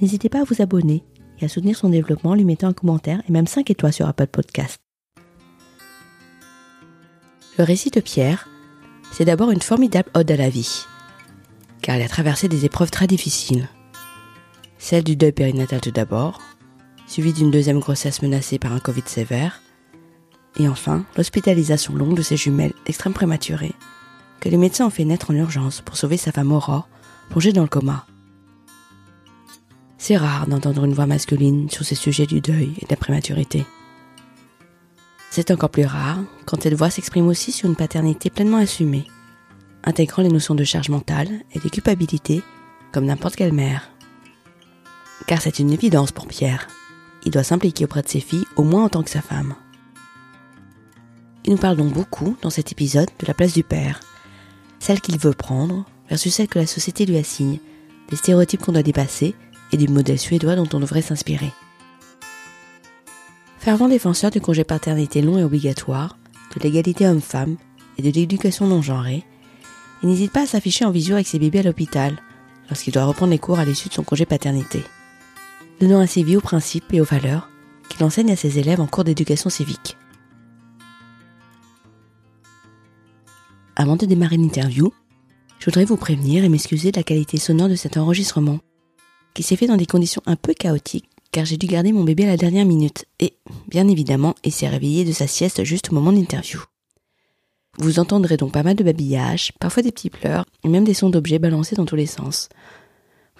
n'hésitez pas à vous abonner et à soutenir son développement en lui mettant un commentaire et même 5 étoiles sur Apple Podcast. Le récit de Pierre, c'est d'abord une formidable ode à la vie, car il a traversé des épreuves très difficiles. Celle du deuil périnatal tout d'abord, suivie d'une deuxième grossesse menacée par un Covid sévère, et enfin l'hospitalisation longue de ses jumelles extrêmement prématurées, que les médecins ont fait naître en urgence pour sauver sa femme Aurore, plongée dans le coma. C'est rare d'entendre une voix masculine sur ces sujets du deuil et de la prématurité. C'est encore plus rare quand cette voix s'exprime aussi sur une paternité pleinement assumée, intégrant les notions de charge mentale et de culpabilité comme n'importe quelle mère. Car c'est une évidence pour Pierre. Il doit s'impliquer auprès de ses filles au moins en tant que sa femme. Il nous parle donc beaucoup dans cet épisode de la place du père, celle qu'il veut prendre versus celle que la société lui assigne, des stéréotypes qu'on doit dépasser et du modèle suédois dont on devrait s'inspirer. Fervent défenseur du congé paternité long et obligatoire, de l'égalité homme-femme et de l'éducation non genrée, il n'hésite pas à s'afficher en visio avec ses bébés à l'hôpital lorsqu'il doit reprendre les cours à l'issue de son congé paternité, donnant ainsi vie aux principes et aux valeurs qu'il enseigne à ses élèves en cours d'éducation civique. Avant de démarrer l'interview, je voudrais vous prévenir et m'excuser de la qualité sonore de cet enregistrement qui s'est fait dans des conditions un peu chaotiques car j'ai dû garder mon bébé à la dernière minute et, bien évidemment, il s'est réveillé de sa sieste juste au moment de l'interview. Vous entendrez donc pas mal de babillage, parfois des petits pleurs et même des sons d'objets balancés dans tous les sens.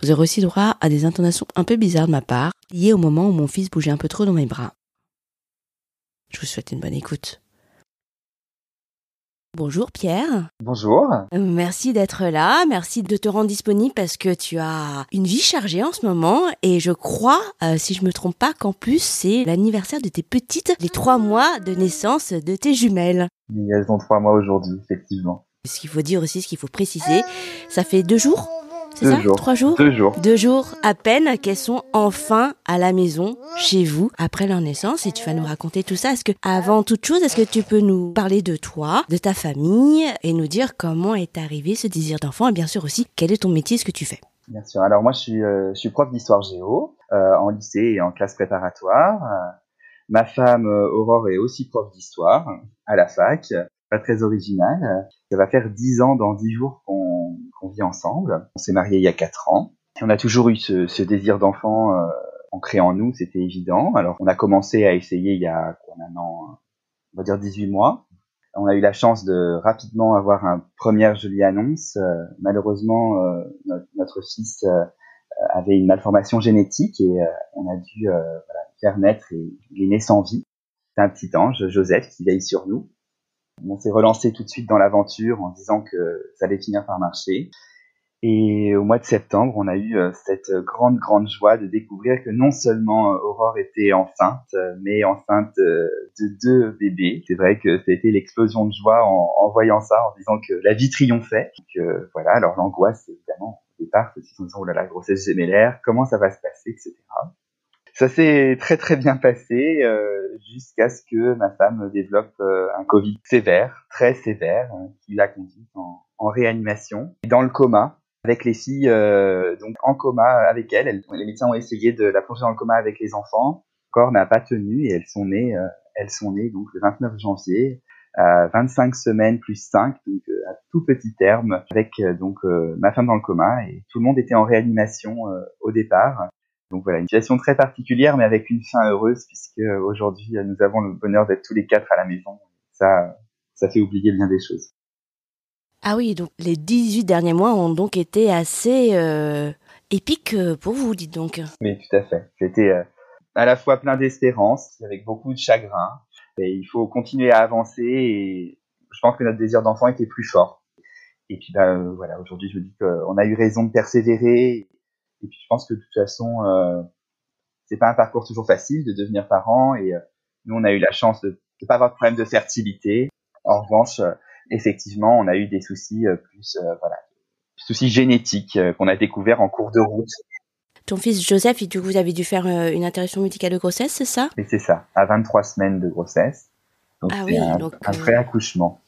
Vous aurez aussi droit à des intonations un peu bizarres de ma part, liées au moment où mon fils bougeait un peu trop dans mes bras. Je vous souhaite une bonne écoute. Bonjour Pierre. Bonjour. Merci d'être là, merci de te rendre disponible parce que tu as une vie chargée en ce moment et je crois, euh, si je me trompe pas, qu'en plus c'est l'anniversaire de tes petites, les trois mois de naissance de tes jumelles. Oui, Elles ont trois mois aujourd'hui, effectivement. Ce qu'il faut dire aussi, ce qu'il faut préciser, ça fait deux jours, c'est Deux ça jours. Trois jours Deux jours. Deux jours à peine qu'elles sont enfin à la maison, chez vous, après leur naissance, et tu vas nous raconter tout ça. Est-ce que, avant toute chose, est-ce que tu peux nous parler de toi, de ta famille, et nous dire comment est arrivé ce désir d'enfant, et bien sûr aussi, quel est ton métier, ce que tu fais? Bien sûr. Alors moi, je suis, euh, je suis prof d'histoire géo euh, en lycée et en classe préparatoire. Euh, ma femme euh, Aurore est aussi prof d'histoire à la fac. Pas très original. Ça va faire dix ans dans dix jours qu'on qu'on vit ensemble. On s'est mariés il y a quatre ans. Et on a toujours eu ce, ce désir d'enfant euh, ancré en nous, c'était évident. Alors on a commencé à essayer il y a quoi maintenant, on va dire 18 mois. On a eu la chance de rapidement avoir une première jolie annonce. Euh, malheureusement, euh, notre, notre fils euh, avait une malformation génétique et euh, on a dû voilà, faire naître et il est né sans vie. C'est un petit ange, Joseph, qui veille sur nous. On s'est relancé tout de suite dans l'aventure en disant que ça allait finir par marcher. Et au mois de septembre, on a eu euh, cette grande, grande joie de découvrir que non seulement euh, Aurore était enceinte, euh, mais enceinte de deux bébés. C'est vrai que c'était l'explosion de joie en, voyant ça, en disant que la vie triomphait. Euh, voilà, alors l'angoisse, évidemment, au départ, se disant, oh là là, grossesse gémellaire, comment ça va se passer, etc. Ça s'est très très bien passé euh, jusqu'à ce que ma femme développe euh, un Covid sévère, très sévère, euh, qui l'a conduite en, en réanimation, dans le coma, avec les filles euh, donc en coma avec elle. Les médecins ont essayé de la plonger dans le coma avec les enfants. Le corps n'a pas tenu et elles sont nées, euh, elles sont nées donc le 29 janvier à 25 semaines plus 5, donc à tout petit terme, avec donc euh, ma femme dans le coma et tout le monde était en réanimation euh, au départ. Donc voilà, une situation très particulière, mais avec une fin heureuse, puisque aujourd'hui, nous avons le bonheur d'être tous les quatre à la maison. Ça, ça fait oublier bien des choses. Ah oui, donc les 18 derniers mois ont donc été assez euh, épiques euh, pour vous, dites donc. Oui, tout à fait. C'était euh, à la fois plein d'espérance, avec beaucoup de chagrin. Et il faut continuer à avancer et je pense que notre désir d'enfant était plus fort. Et puis bah, voilà, aujourd'hui je me dis qu'on a eu raison de persévérer. Et puis je pense que de toute façon, euh, c'est pas un parcours toujours facile de devenir parent. Et nous, on a eu la chance de ne pas avoir de problème de fertilité. En revanche, effectivement, on a eu des soucis euh, plus, euh, voilà, soucis génétiques euh, qu'on a découverts en cours de route. Ton fils Joseph, du coup, vous avez dû faire une interruption médicale de grossesse, c'est ça? Et c'est ça, à 23 semaines de grossesse. Donc ah oui, un, donc un vrai accouchement.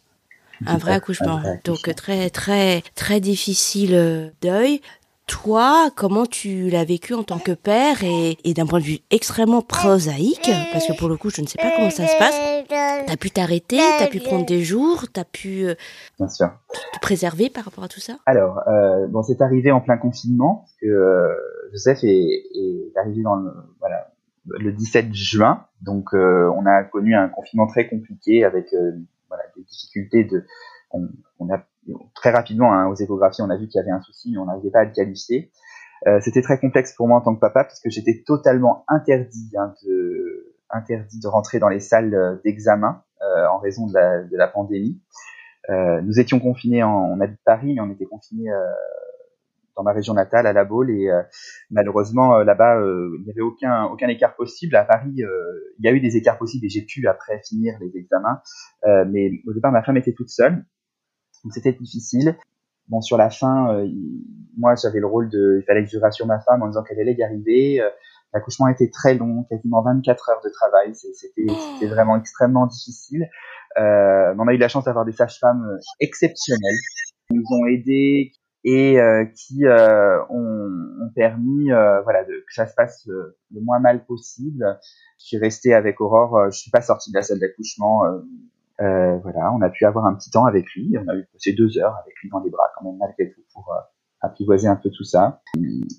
Un vrai accouchement. Donc très très très difficile deuil toi, comment tu l'as vécu en tant que père et, d'un point de vue extrêmement prosaïque, parce que pour le coup, je ne sais pas comment ça se passe. T'as pu t'arrêter, t'as pu prendre des jours, t'as pu euh, Bien sûr. te préserver par rapport à tout ça? Alors, euh, bon, c'est arrivé en plein confinement, parce que euh, Joseph est, est, arrivé dans le, voilà, le 17 juin, donc euh, on a connu un confinement très compliqué avec voilà, des difficultés de... On, on a très rapidement hein, aux échographies, on a vu qu'il y avait un souci, mais on n'arrivait pas à le qualifier. Euh, c'était très complexe pour moi en tant que papa parce que j'étais totalement interdit hein, de interdit de rentrer dans les salles euh, d'examen euh, en raison de la, de la pandémie. Euh, nous étions confinés, en, on habite Paris, mais on était confinés euh, dans ma région natale, à La Baule, et euh, malheureusement là-bas, il n'y avait aucun aucun écart possible. À Paris, il y a eu des écarts possibles et j'ai pu après finir les examens, mais au départ, ma femme était toute seule donc c'était difficile. Bon, sur la fin, euh, moi j'avais le rôle de, il fallait que je rassure ma femme en disant qu'elle allait y arriver. Euh, l'accouchement était très long, quasiment 24 heures de travail. C'était vraiment extrêmement difficile. Euh, on a eu la chance d'avoir des sages-femmes exceptionnelles qui nous ont aidés et qui ont, ont, permis voilà de, que ça se passe le moins mal possible. Je suis resté avec Aurore, je suis pas sortie de la salle d'accouchement euh, voilà, on a pu avoir un petit temps avec lui. On a eu passé deux heures avec lui dans les bras, quand même malgré tout, pour euh, apprivoiser un peu tout ça.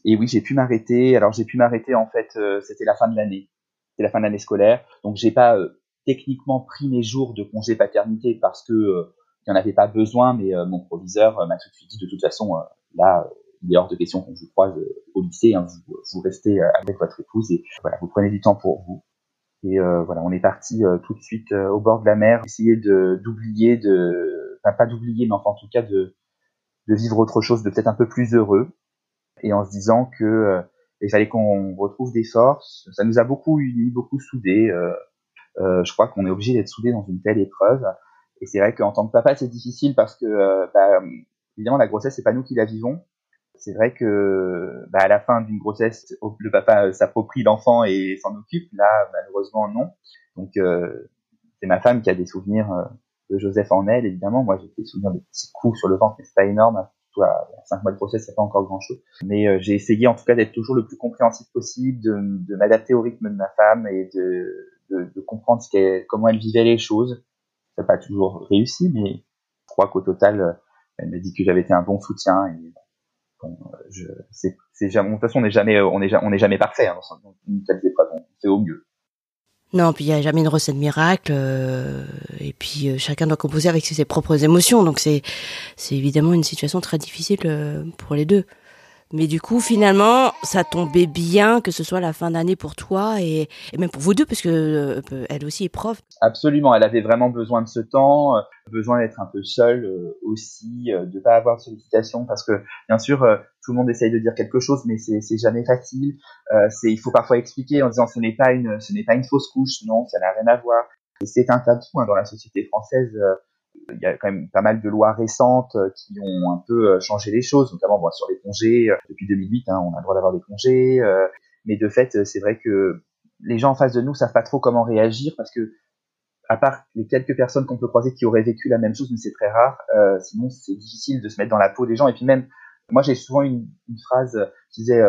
Et oui, j'ai pu m'arrêter. Alors j'ai pu m'arrêter en fait, euh, c'était la fin de l'année, c'était la fin de l'année scolaire. Donc j'ai pas euh, techniquement pris mes jours de congé paternité parce que il n'y en avait pas besoin, mais mon proviseur m'a tout de suite dit de toute façon là il est hors de question qu'on vous croise au lycée, hein, vous, vous, restez avec votre épouse et voilà, vous prenez du temps pour vous. Et euh, voilà, on est parti euh, tout de suite euh, au bord de la mer, essayer de d'oublier, de, enfin pas d'oublier, mais enfin en tout cas de de vivre autre chose, de peut-être un peu plus heureux, et en se disant que il fallait qu'on retrouve des forces. Ça nous a beaucoup unis, beaucoup soudés. je crois qu'on est obligé d'être soudés dans une telle épreuve. Et c'est vrai qu'en tant que papa, c'est difficile parce que, bah, évidemment, la grossesse, c'est pas nous qui la vivons c'est vrai que bah, à la fin d'une grossesse, le papa euh, s'approprie l'enfant et s'en occupe. Là, malheureusement, non. Donc, euh, c'est ma femme qui a des souvenirs euh, de Joseph en elle, évidemment. Moi, j'ai des souvenirs de petits coups sur le ventre, mais c'est pas énorme. Surtout à cinq mois de grossesse, c'est pas encore grand-chose. Mais j'ai essayé, en tout cas, d'être toujours le plus compréhensif possible, de, de m'adapter au rythme de ma femme et de, de, de comprendre ce qu'elle, comment elle vivait les choses. Ça n'a pas toujours réussi, mais je crois qu'au total, elle m'a dit que j'avais été un bon soutien et Je, c'est, c'est de toute façon, on n'est jamais, on est, on est jamais parfait hein, dans une telle épreuve. On fait au mieux. Non, puis il y a jamais une recette miracle. Euh, et puis euh, chacun doit composer avec ses, propres émotions. Donc c'est, c'est évidemment une situation très difficile euh, pour les deux. Mais du coup, finalement, ça tombait bien que ce soit la fin d'année pour toi et, même pour vous deux, parce que euh, elle aussi est prof. Absolument, elle avait vraiment besoin de ce temps, euh, besoin d'être un peu seule euh, aussi, de pas avoir de sollicitation, parce que bien sûr, tout le monde essaye de dire quelque chose, mais c'est jamais facile. il faut parfois expliquer en disant ce n'est pas une, ce n'est pas une fausse couche, non, ça n'a rien à voir. Et c'est un tabou hein, dans la société française il y a quand même pas mal de lois récentes euh, qui ont un peu euh, changé les choses, notamment bon, sur les congés. Euh, depuis 2008, hein, on a le droit d'avoir des congés, mais de fait, c'est vrai que les gens en face de nous savent pas trop comment réagir parce que, à part les quelques personnes qu'on peut croiser qui auraient vécu la même chose, mais c'est très rare. sinon, c'est difficile de se mettre dans la peau des gens. Et puis même, moi, j'ai souvent une, une, phrase qui disait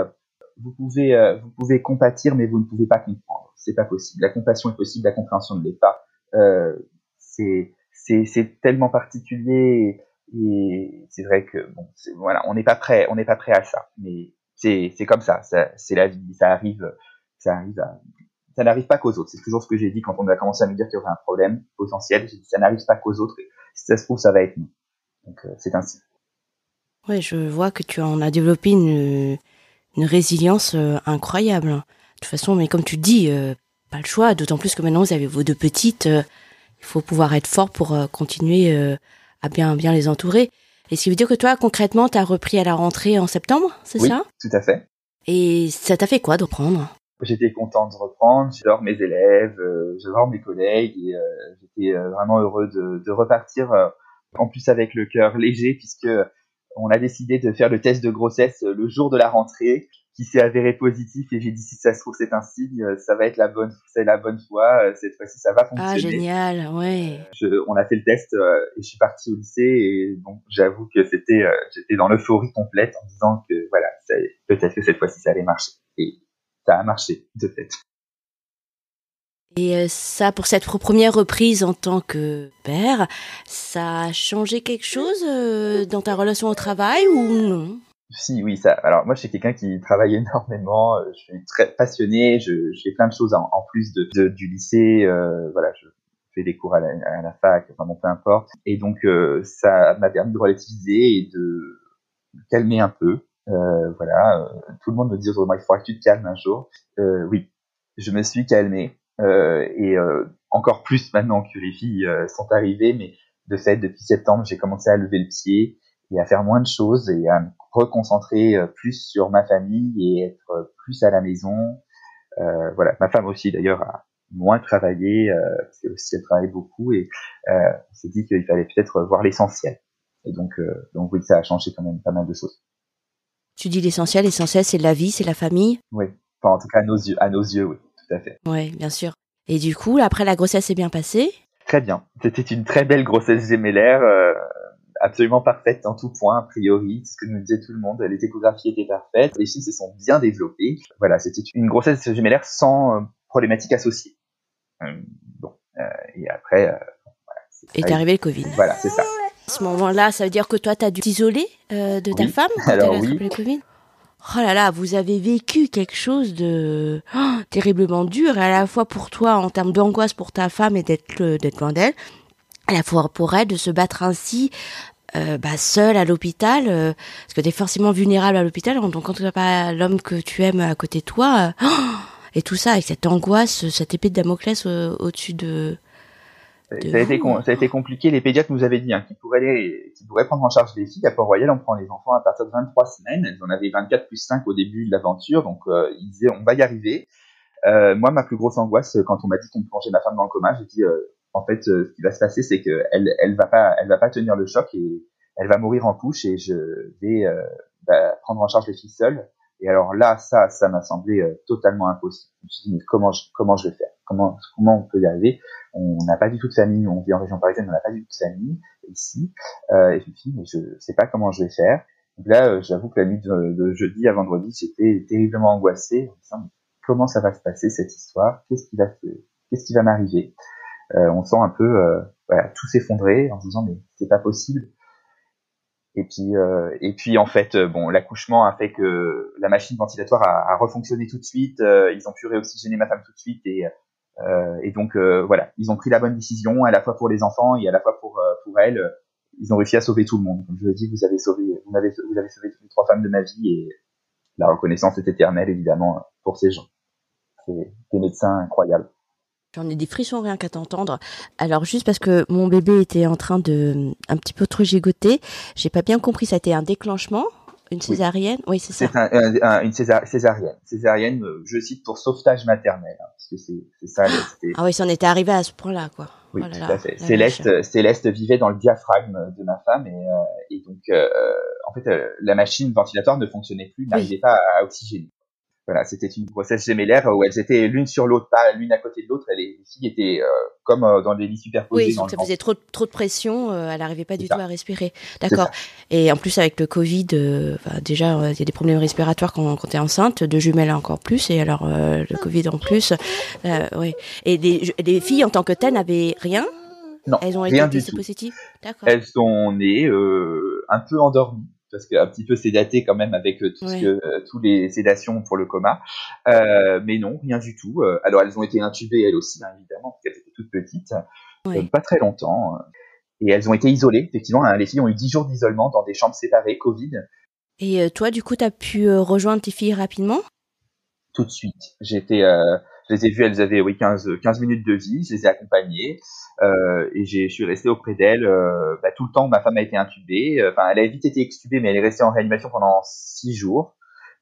vous pouvez vous pouvez compatir, mais vous ne pouvez pas comprendre. C'est pas possible. La compassion est possible, la compréhension ne l'est pas. c'est c'est tellement particulier et, c'est vrai que bon, voilà, on n'est pas prêt, on n'est pas prêt à ça. Mais c'est comme ça, ça c'est la vie, ça arrive, ça arrive ça n'arrive pas qu'aux autres. C'est toujours ce que j'ai dit quand on a commencé à me dire qu'il y aurait un problème potentiel. J'ai dit ça n'arrive pas qu'aux autres. Et si ça se trouve, ça va être nous. Donc euh, c'est ainsi. Ouais, je vois que tu en as développé une, une résilience euh, incroyable. De toute façon, mais comme tu dis, euh, pas le choix. D'autant plus que maintenant vous avez vos deux petites. Il faut pouvoir être fort pour continuer à bien bien les entourer. Et ce qui veut dire que toi, concrètement, tu as repris à la rentrée en septembre, c'est oui, ça? tout à fait. Et ça t'a fait quoi de reprendre? J'étais content de reprendre, j'adore mes élèves, euh, j'adore mes collègues et euh, j'étais euh, vraiment heureux de, de repartir euh, en plus avec le cœur léger puisque on a décidé de faire le test de grossesse le jour de la rentrée qui s'est avéré positif et j'ai dit si ça se trouve c'est un signe, ça va être la bonne, c'est la bonne fois, cette fois-ci ça va fonctionner. Ah génial, ouais. Je, on a fait le test et je suis parti au lycée et donc j'avoue que c'était, j'étais dans l'euphorie complète en disant que voilà, peut-être que cette fois-ci ça allait marcher et ça a marché de fait. Et ça, pour cette première reprise en tant que père, ça a changé quelque chose dans ta relation au travail ou non? Si, oui, ça. Alors moi, je suis quelqu'un qui travaille énormément. Je suis très passionné. Je, je fais plein de choses en, plus de, de, du lycée. Euh, voilà, je fais des cours à la, à la fac, enfin bon, peu importe. Et donc, euh, ça m'a permis de relativiser et de calmer un peu. Euh, voilà, euh, tout le monde me dit autour il faudra que tu te calmes un jour. Euh, oui, je me suis calmé et encore plus maintenant que les filles sont arrivées, mais de fait depuis septembre j'ai commencé à lever le pied et à faire moins de choses et à reconcentrer plus sur ma famille et être plus à la maison. Euh, voilà, ma femme aussi d'ailleurs a moins travaillé, euh, parce aussi elle travaille beaucoup et euh, on s'est dit qu'il fallait peut-être voir l'essentiel. Et donc, donc oui, ça a changé quand même pas mal de choses. Tu dis l'essentiel, l'essentiel c'est la vie, c'est la famille? Oui, enfin, en tout cas à nos yeux, à nos yeux, oui, tout à fait. Oui, bien sûr. Et du coup, après la grossesse s'est bien passée? Très bien. C'était une très belle grossesse gémellaire, euh, absolument parfaite en tout point, a priori, ce que nous disait tout le monde. Les échographies étaient parfaites, les filles se sont bien développées. Voilà, c'était une grossesse gémellaire sans euh, problématiques associées. Euh, bon, euh, et après... Euh, voilà, est, est arrivé le Covid. Voilà, c'est ça. À ce moment-là, ça veut dire que toi, tu as dû t'isoler euh, de ta oui. femme quand Alors, elle a oui. le Covid Oh là là, vous avez vécu quelque chose de oh, terriblement dur, et à la fois pour toi en termes d'angoisse pour ta femme et d'être d'être loin d'elle, à la fois pour elle de se battre ainsi euh, bah, seule à l'hôpital, euh, parce que tu es forcément vulnérable à l'hôpital, donc quand tu n'as pas l'homme que tu aimes à côté de toi, euh, et tout ça, avec cette angoisse, cette épée de Damoclès euh, au-dessus de, ça a, été, ça a été compliqué. Les pédiatres nous avaient dit hein, qu'ils pourraient, les, pourraient prendre en charge les filles. À Port-Royal, on prend les enfants à partir de 23 semaines. Elles en avaient 24 plus 5 au début de l'aventure. Donc, euh, ils disaient, on va y arriver. Euh, moi, ma plus grosse angoisse, quand on m'a dit qu'on plongeait ma femme dans le coma, j'ai dit, euh, en fait, ce qui va se passer, c'est qu'elle elle va pas, elle va pas tenir le choc et elle va mourir en couche et je vais bah, prendre en charge les filles seules. Et alors là, ça, ça m'a semblé totalement impossible. Je me suis dit, mais comment je, comment je vais faire? Comment, comment on peut y arriver? On n'a pas du tout de famille. On vit en région parisienne, on n'a pas du tout de famille ici. Euh, et je me suis dit, mais je sais pas comment je vais faire. Donc là, euh, j'avoue que la nuit de, jeudi à vendredi, j'étais terriblement angoissé comment ça va se passer cette histoire? Qu'est-ce qui va, qu'est-ce qui va m'arriver? euh, On sent un peu, euh, voilà, tout s'effondrer en se disant, mais c'est pas possible. Et puis, euh, et puis en fait, bon, l'accouchement a fait que la machine ventilatoire a, a refonctionné tout de suite. Euh, ils ont pu réoxygéner ma femme tout de suite et, euh, et donc voilà, ils ont pris la bonne décision à la fois pour les enfants et à la fois pour pour elle. Ils ont réussi à sauver tout le monde. Comme je le dis, vous avez sauvé, vous avez, vous avez sauvé toutes les trois femmes de ma vie et la reconnaissance est éternelle évidemment pour ces gens. C'est des médecins incroyables. J'en ai des frissons rien qu'à t'entendre. Alors juste parce que mon bébé était en train de un petit peu trop gigoter, j'ai pas bien compris. Ça a été un déclenchement, une césarienne? Oui, oui c'est ça. C'est un, un, un, une césarienne. Césarienne, je cite pour sauvetage maternel, hein, parce que c'est ça. Ah oui, ça en était arrivé à ce point-là, quoi. Oui, oh là tout à fait. Céleste, Céleste vivait dans le diaphragme de ma femme et, euh, et donc euh, en fait euh, la machine ventilatoire ne fonctionnait plus, n'arrivait oui. pas à oxygéner. Voilà, c'était une grossesse gémellaire où elles étaient l'une sur l'autre, pas l'une à côté de l'autre. Et les filles étaient euh, comme euh, dans des lits superposés. Oui, dans ça le faisait trop, trop de pression, euh, elle n'arrivait pas du ça. tout à respirer. D'accord. Et en plus, avec le Covid, déjà, il y a des problèmes respiratoires quand, quand tu es enceinte, de jumelles encore plus, et alors le Covid en plus. oui. Et les, les filles, en tant que telles, n'avaient rien? Non, elles ont rien été du tout. Elles sont nées un peu endormies parce qu'un petit peu sédaté quand même avec tout ce que, tous les sédations pour le coma. mais non, rien du tout. Alors elles ont été intubées elles aussi, hein, évidemment, parce qu'elles étaient toutes petites, pas très longtemps. Et elles ont été isolées, effectivement. Hein, les filles ont eu 10 jours d'isolement dans des chambres séparées, Covid. Et toi, du coup, tu as pu rejoindre tes filles rapidement? Tout de suite. J'étais, euh, je les ai vues, elles avaient oui 15, 15 minutes de vie, je les ai accompagnées euh, et je suis resté auprès d'elles euh, bah, tout le temps où ma femme a été intubée. Enfin, elle a vite été extubée, mais elle est restée en réanimation pendant 6 jours.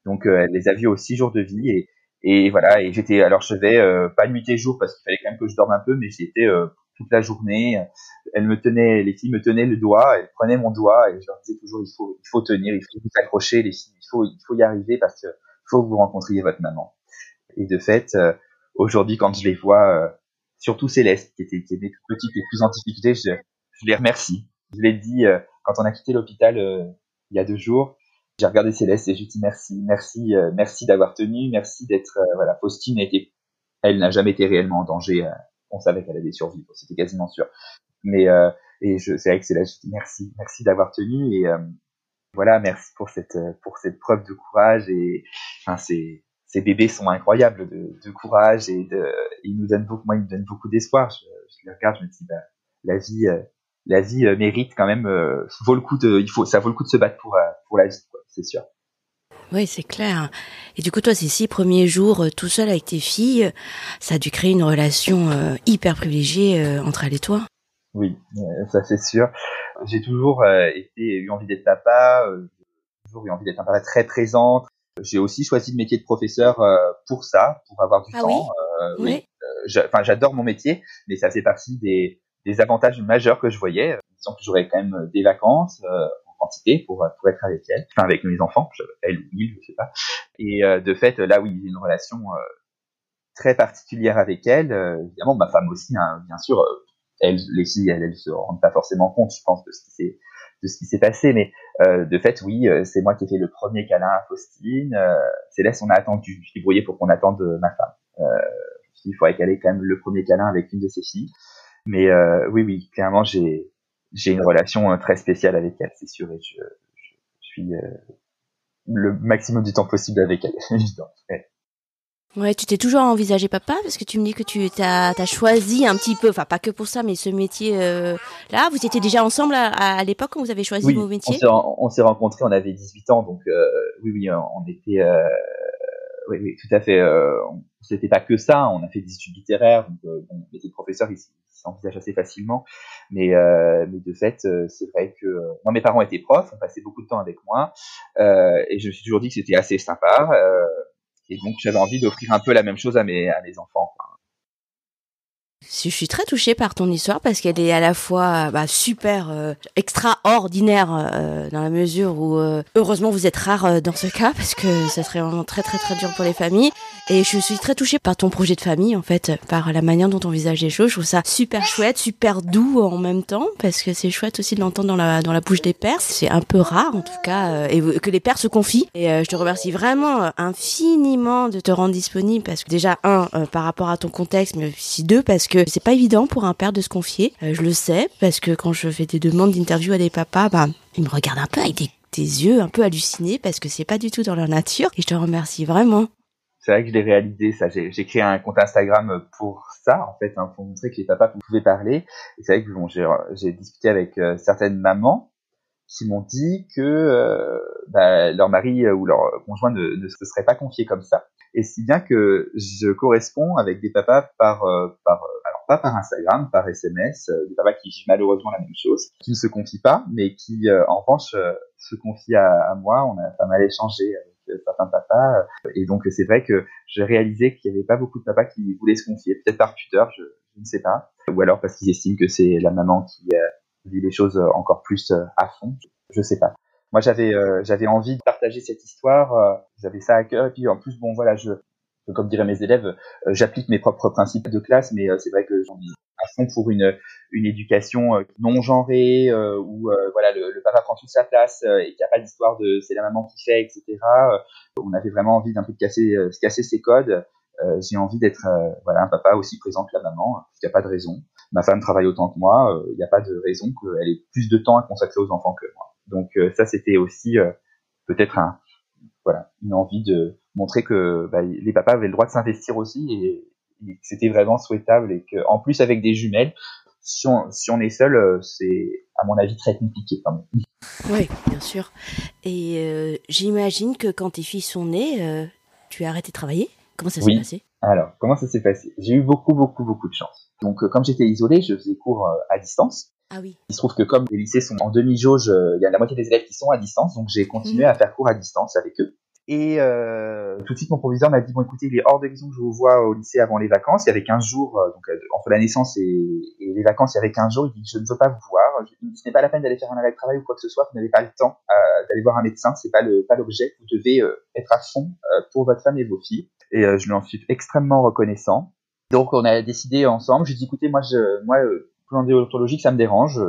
Donc, elle les a vues aux 6 jours de vie et, et voilà. Et j'étais alors je vais pas nuit et jour parce qu'il fallait quand même que je dorme un peu, mais j'étais toute la journée. Elle me tenait, les filles me tenaient le doigt, elles prenaient mon doigt et je leur disais toujours il faut, tenir, il faut vous accrocher les filles, il faut, il faut y arriver parce que faut que vous rencontriez votre maman. Et de fait, euh, aujourd'hui quand je les vois, euh, surtout Céleste qui était, qui était petite et plus en difficulté, je, je les remercie. Je l'ai dit euh, quand on a quitté l'hôpital il y a deux jours. J'ai regardé Céleste et lui dit merci, merci, merci d'avoir tenu, merci d'être voilà. Faustine été, elle n'a jamais été réellement en danger on savait qu'elle allait survivre, c'était quasiment sûr. Mais euh, et je, c'est vrai que c'est là, je dis merci, merci d'avoir tenu et euh, voilà, merci pour cette pour cette preuve de courage et enfin ces ces bébés sont incroyables de, de courage et de, ils nous donnent beaucoup, moi ils me donnent beaucoup d'espoir. Je, je les regarde, je me dis bah, la vie euh, la vie euh, mérite quand même vaut le coup de il faut ça vaut le coup de se battre pour pour la vie c'est sûr. Oui, c'est clair. Et du coup, toi, ces six premiers jours euh, tout seul avec tes filles, ça a dû créer une relation euh, hyper privilégiée euh, entre elles et toi. Oui, ça c'est sûr. J'ai toujours été eu envie d'être papa, toujours eu envie d'être un papa très présente. J'ai aussi choisi le métier de professeur pour ça, pour avoir du ah temps. Oui? oui. Enfin, j'adore mon métier, mais ça fait partie des, des avantages majeurs que je voyais. Disons que j'aurais quand même des vacances quantité pour, pour être avec elle, enfin avec mes enfants, elle ou il, je sais pas. Et euh, de fait, là oui, j'ai une relation euh, très particulière avec elle. Euh, évidemment, ma femme aussi, hein, bien sûr. elle, les filles, elles, elles se rendent pas forcément compte, je pense, de ce qui s'est de ce qui s'est passé, mais de fait, oui, c'est moi qui ai fait le premier câlin à Faustine. Céleste, on a attendu, je suis brouillé pour qu'on attende ma femme. il faudrait qu'elle ait quand même le premier câlin avec une de ses filles. Mais oui, oui, clairement, j'ai j'ai une relation euh, très spéciale avec elle, c'est sûr, et je, je, suis euh, le maximum du temps possible avec elle, évidemment. Tu t'es toujours envisagé papa parce que tu me dis que tu t'as as choisi un petit peu, enfin pas que pour ça, mais ce métier euh, là, vous étiez déjà ensemble à, à l'époque quand vous avez choisi vos métiers. On s'est rencontrés, on avait 18 ans, donc euh, oui, oui, on était, euh, oui, oui, tout à fait. Euh, C'était pas que ça, on a fait des études littéraires, donc euh, bon, on était professeur, ils s'envisagent assez facilement, mais, euh, mais de fait, c'est vrai que moi, mes parents étaient profs, on passait beaucoup de temps avec moi, et je me suis toujours dit que c'était assez sympa. Et donc j'avais envie d'offrir un peu la même chose à mes, enfants. Je suis très touchée par ton histoire parce qu'elle est à la fois bah, super euh, extraordinaire euh, dans la mesure où euh, heureusement vous êtes rare dans ce cas parce que ça serait vraiment très très très dur pour les familles. Et je suis très touchée par ton projet de famille en fait par la manière dont on envisage les choses. Je trouve ça super chouette super doux en même temps parce que c'est chouette aussi de l'entendre dans la dans la bouche des pères. C'est un peu rare en tout cas et que les pères se confient. Et je te remercie vraiment infiniment de te rendre disponible parce que déjà un par rapport à ton contexte mais aussi deux parce que c'est pas évident pour un père de se confier. Euh, je le sais parce que quand je fais des demandes d'interview à des papas, bah, ils me regardent un peu avec des, yeux un peu hallucinés parce que c'est pas du tout dans leur nature. Et je te remercie vraiment. C'est vrai que je l'ai réalisé, ça. J'ai créé un compte Instagram pour ça, en fait, hein, pour montrer que les papas pouvaient parler. Et c'est vrai que j'ai discuté avec euh, certaines mamans qui m'ont dit que euh, bah, leur mari ou leur conjoint ne, se serait pas confié comme ça. Et si bien que je corresponds avec des papas par, par pas par Instagram, par SMS, euh, des papas qui vivent malheureusement la même chose, qui ne se confient pas, mais qui euh, en revanche euh, se confient à, moi. On a pas mal échangé avec certains papas, et donc c'est vrai que j'ai réalisé qu'il n'y avait pas beaucoup de papas qui voulaient se confier, peut-être par pudeur, je, je, ne sais pas, ou alors parce qu'ils estiment que c'est la maman qui vit les choses encore plus à fond, je sais pas. Moi, j'avais j'avais envie de partager cette histoire, j'avais ça à cœur, et puis en plus, bon, voilà, je comme diraient mes élèves, euh, j'applique mes propres principes de classe, mais euh, c'est vrai que j'en ai à fond pour une une éducation euh, non genrée où voilà le, papa prend toute sa place et qu'il n'y a pas d'histoire de c'est la maman qui fait etc. on avait vraiment envie d'un peu de casser casser ces codes. J'ai envie d'être voilà un papa aussi présent que la maman. Il n'y a pas de raison. Ma femme travaille autant que moi. Il n'y a pas de raison qu'elle ait plus de temps à consacrer aux enfants que moi. Donc ça, c'était aussi peut-être un, voilà, une envie de montrer que bah, les papas avaient le droit de s'investir aussi et, que c'était vraiment souhaitable et que en plus avec des jumelles, si on, si on est seul, euh, c'est à mon avis très compliqué. Oui, bien sûr. Et euh, j'imagine que quand tes filles sont nées, euh, tu as arrêté de travailler? Comment ça s'est passé? Alors, comment ça s'est passé? J'ai eu beaucoup, beaucoup, beaucoup de chance. Donc, comme j'étais isolé, je faisais cours à distance. Ah oui. Il se trouve que comme les lycées sont en demi-jauge, il y a la moitié des élèves qui sont à distance, donc j'ai continué mmh. à faire cours à distance avec eux. Et euh, tout de suite, mon proviseur m'a dit bon, écoutez, il est hors de question que je vous vois au lycée avant les vacances. Il y avait 15 jours, euh, donc euh, entre la naissance et, et, les vacances, il y avait 15 jours. Il dit je ne veux pas vous voir. ce n'est pas la peine d'aller faire un arrêt de travail ou quoi que ce soit. Vous n'avez pas le temps euh, d'aller voir un médecin. C'est pas le pas l'objet. Vous devez euh, être à fond pour votre femme et vos filles. Et je lui en suis extrêmement reconnaissant. Donc on a décidé ensemble. Je lui ai dit écoutez, moi, je, moi, plan déontologique, ça me dérange.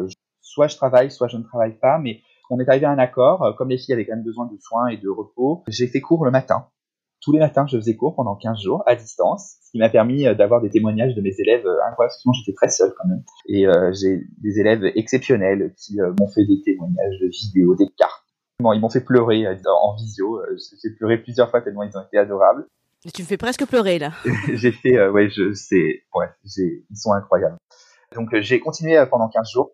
Soit je travaille, soit je ne travaille pas, mais on est arrivé à un accord, euh, comme les filles avaient quand même besoin de soins et de repos, j'ai fait cours le matin. Tous les matins, je faisais cours pendant 15 jours à distance, ce qui m'a permis euh, d'avoir des témoignages de mes élèves euh, incroyables, sinon j'étais très seul quand même. Et j'ai des élèves exceptionnels qui m'ont fait des témoignages de vidéos, des cartes. Ils m'ont fait pleurer en visio. J'ai pleuré plusieurs fois tellement ils ont été adorables. Tu me fais presque pleurer là. j'ai fait, ouais, je sais, ouais, ils sont incroyables. Donc j'ai continué pendant 15 jours.